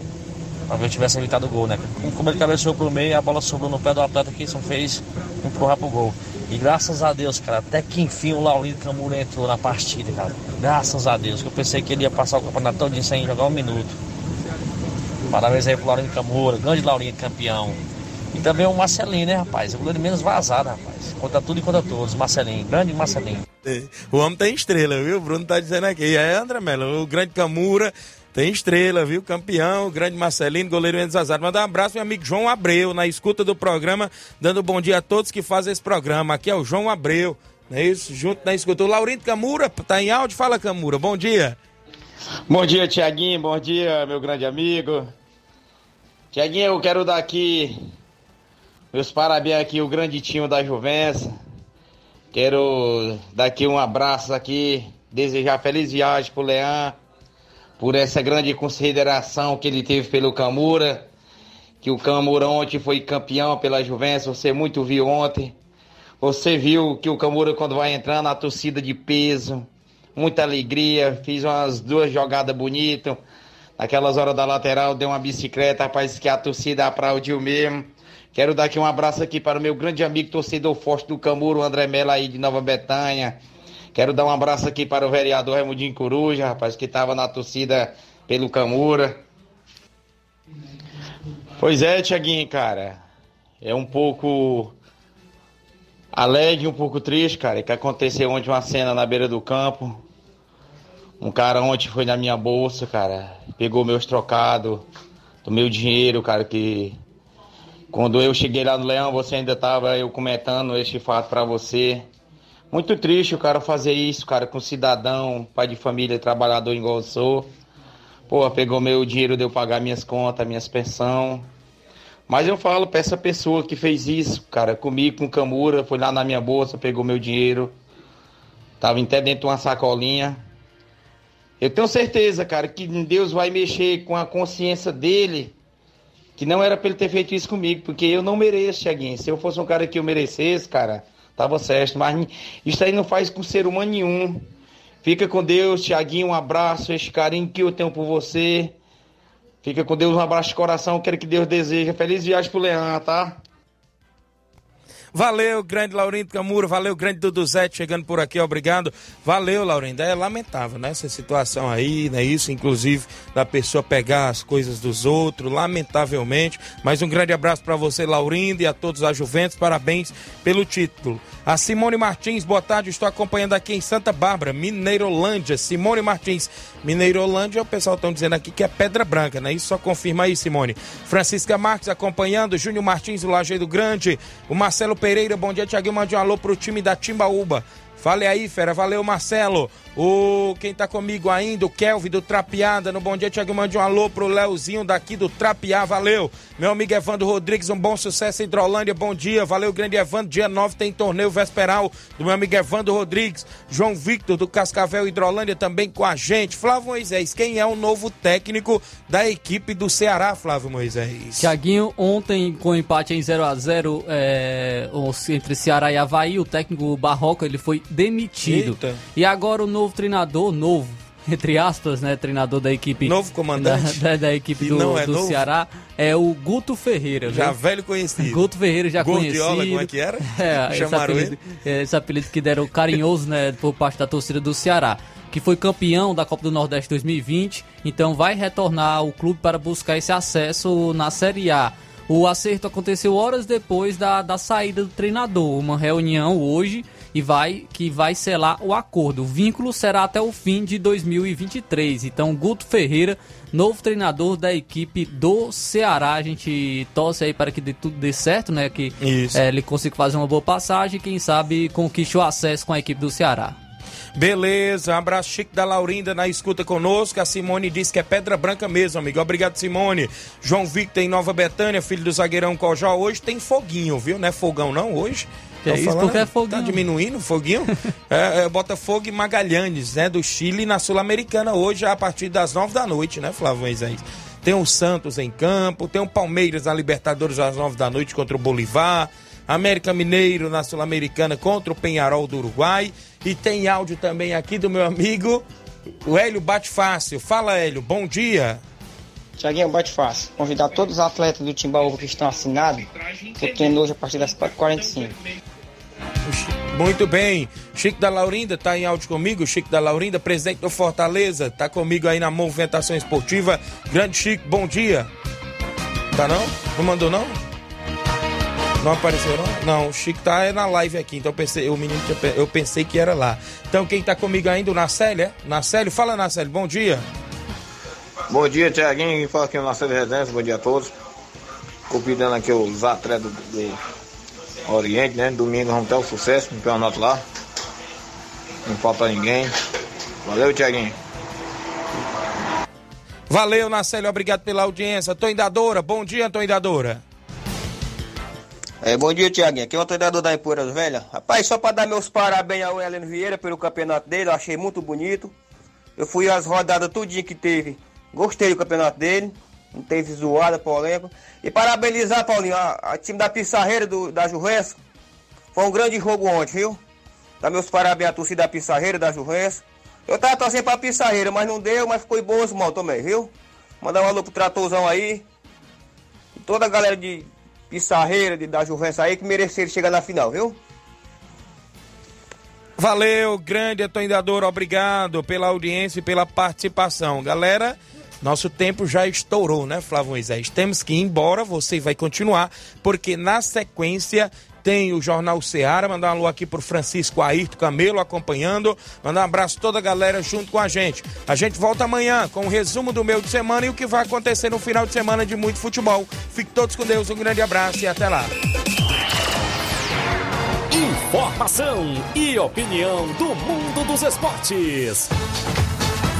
talvez tivesse evitado o gol, né? Como ele cabeceou pro meio, a bola sobrou no pé do atleta que só fez empurrar pro gol. E graças a Deus, cara, até que enfim o Laurindo Camuro entrou na partida, cara. Graças a Deus, que eu pensei que ele ia passar o campeonato todo sem jogar um minuto. Parabéns aí pro Laurindo Camura, grande Laurindo campeão. E também o Marcelinho, né, rapaz? O goleiro menos vazado, rapaz. Contra tudo e contra todos. Marcelinho, grande Marcelinho. O homem tem estrela, viu? O Bruno tá dizendo aqui. Aí, André Melo, o grande Camura tem estrela, viu? Campeão, grande Marcelino, goleiro menos vazado. Mandar um abraço, meu amigo João Abreu, na escuta do programa, dando bom dia a todos que fazem esse programa. Aqui é o João Abreu, não é isso? Junto na escuta. O Laurindo Camura, tá em áudio? Fala, Camura, bom dia. Bom dia, Tiaguinho. Bom dia, meu grande amigo. Tiaguinho, eu quero dar aqui meus parabéns aqui, o grande time da Juvença. Quero dar aqui um abraço aqui, desejar feliz viagem pro Leão, por essa grande consideração que ele teve pelo Camura, que o Camura ontem foi campeão pela Juvença, você muito viu ontem. Você viu que o Camura quando vai entrando, a torcida de peso, muita alegria, fiz umas duas jogadas bonitas. Naquelas horas da lateral, deu uma bicicleta, rapaz, que a torcida aplaudiu mesmo. Quero dar aqui um abraço aqui para o meu grande amigo torcedor forte do Camuro, André Mello aí de Nova Betânia. Quero dar um abraço aqui para o vereador Raimundinho Coruja, rapaz, que estava na torcida pelo Camura. Pois é, Tiaguinho, cara. É um pouco alegre, um pouco triste, cara, que aconteceu ontem uma cena na beira do campo. Um cara ontem foi na minha bolsa, cara, pegou meus trocados, do meu dinheiro, cara, que quando eu cheguei lá no Leão, você ainda tava eu comentando este fato pra você. Muito triste o cara fazer isso, cara, com cidadão, pai de família, trabalhador igual eu sou. Pô, pegou meu dinheiro de eu pagar minhas contas, minhas pensão. Mas eu falo pra essa pessoa que fez isso, cara, comigo, com Camura, foi lá na minha bolsa, pegou meu dinheiro. Tava até dentro de uma sacolinha. Eu tenho certeza, cara, que Deus vai mexer com a consciência dele, que não era pra ele ter feito isso comigo, porque eu não mereço, Thiaguinho. Se eu fosse um cara que eu merecesse, cara, tava certo. Mas isso aí não faz com ser humano nenhum. Fica com Deus, Tiaguinho, um abraço, esse carinho que eu tenho por você. Fica com Deus, um abraço de coração, quero que Deus deseja. Feliz viagem pro Leão, tá? Valeu, grande Laurindo Camuro, valeu, grande Duduzete chegando por aqui, obrigado. Valeu, Laurindo. É lamentável, né? Essa situação aí, né? Isso, inclusive, da pessoa pegar as coisas dos outros, lamentavelmente. Mas um grande abraço para você, Laurindo, e a todos a Juventus, parabéns pelo título. A Simone Martins, boa tarde, estou acompanhando aqui em Santa Bárbara, Mineirolândia. Simone Martins, Mineirolândia, o pessoal estão dizendo aqui que é Pedra Branca, né? Isso só confirma aí, Simone. Francisca Marques acompanhando, Júnior Martins, do Lajeiro Grande, o Marcelo Pereira, bom dia, Tiaguinho, mande um alô pro time da Timbaúba. Fale aí, fera. Valeu, Marcelo. O quem tá comigo ainda, o Kelvin do Trapeada. No Bom Dia, Tiago, mande um alô pro Leozinho daqui do Trapear. Valeu. Meu amigo Evandro Rodrigues, um bom sucesso em Hidrolândia. Bom dia. Valeu, grande Evandro. Dia 9 tem torneio vesperal do meu amigo Evandro Rodrigues. João Victor do Cascavel Hidrolândia também com a gente. Flávio Moisés, quem é o novo técnico da equipe do Ceará, Flávio Moisés? Tiaguinho, ontem com empate em 0 a 0 é, entre Ceará e Havaí, o técnico Barroca ele foi demitido. Eita. E agora o novo treinador, novo, entre aspas, né, treinador da equipe Novo comandante. da, da- da equipe do, é do novo? Ceará é o Guto Ferreira. Já viu? velho conhecido. Guto Ferreira já Gordiola, conhecido. como é que era? É, esse apelido, é, esse apelido que deram carinhoso, né, por parte da torcida do Ceará, que foi campeão da Copa do Nordeste 2020, então vai retornar ao clube para buscar esse acesso na Série A. O acerto aconteceu horas depois da, da saída do treinador, uma reunião hoje e vai que vai selar o acordo. O vínculo será até o fim de 2023. Então, Guto Ferreira, novo treinador da equipe do Ceará. A gente torce aí para que dê, tudo dê certo, né? Que é, ele consiga fazer uma boa passagem quem sabe, conquiste o acesso com a equipe do Ceará. Beleza, um abraço chique da Laurinda na escuta conosco. A Simone disse que é pedra branca mesmo, amigo. Obrigado, Simone. João Victor em Nova Betânia, filho do zagueirão Cojó. Hoje tem foguinho, viu? Não é fogão não hoje? Que é isso? Porque é foguinho. Tá diminuindo o foguinho? é, é, Botafogo e Magalhães, né? Do Chile na Sul-Americana hoje a partir das nove da noite, né, Flávio Moisés? Tem o Santos em campo, tem o Palmeiras na Libertadores às nove da noite contra o Bolivar. América Mineiro na Sul-Americana contra o Penharol do Uruguai. E tem áudio também aqui do meu amigo, o Hélio Bate Fácil. Fala, Hélio, bom dia. Tiaguinho, bate fácil. Convidar todos os atletas do Timbaúba que estão assinados treino hoje a partir das 4h45. Muito bem. Chico da Laurinda tá em áudio comigo. Chico da Laurinda, presidente do Fortaleza, tá comigo aí na movimentação esportiva. Grande Chico, bom dia. Tá não? Não mandou não? Não apareceu não? Não, o Chico tá na live aqui, então eu pensei, o menino eu pensei que era lá. Então quem tá comigo ainda, o Nacélio, é? Nacélio, fala Nacélio, bom dia. Bom dia, Tiaguinho. Fala aqui o Marcelo Residência. Bom dia a todos. Convidando aqui os atletas do Oriente, né? Domingo vamos ter o sucesso no campeonato lá. Não falta ninguém. Valeu, Tiaguinho. Valeu, Nacélio, obrigado pela audiência. Tô Dadora, bom dia, Tô Dadora. É, bom dia, Tiaguinho. Aqui é o treinador da Empoeiras Velha. Rapaz, só para dar meus parabéns ao Heleno Vieira pelo campeonato dele, eu achei muito bonito. Eu fui às rodadas tudinho que teve. Gostei do campeonato dele. Não teve zoada, polêmica. E parabenizar, Paulinho, a, a time da Pissarreira do, da Jurrença. Foi um grande jogo ontem, viu? Dá meus parabéns à torcida da Pissarreira, da Jurrença. Eu tava torcendo pra Pissarreira, mas não deu, mas ficou bom os mal também, viu? Mandar um alô pro tratorzão aí. E toda a galera de Pissarreira, de, da Jurrença aí, que mereceram chegar na final, viu? Valeu, grande atoendador, obrigado pela audiência e pela participação. Galera, nosso tempo já estourou, né, Flávio Moisés? Temos que ir embora, você vai continuar, porque na sequência tem o Jornal Seara. Mandar um alô aqui pro Francisco Ayrton Camelo acompanhando. Mandar um abraço a toda a galera junto com a gente. A gente volta amanhã com o resumo do meio de semana e o que vai acontecer no final de semana de muito futebol. Fiquem todos com Deus, um grande abraço e até lá. Informação e opinião do mundo dos esportes.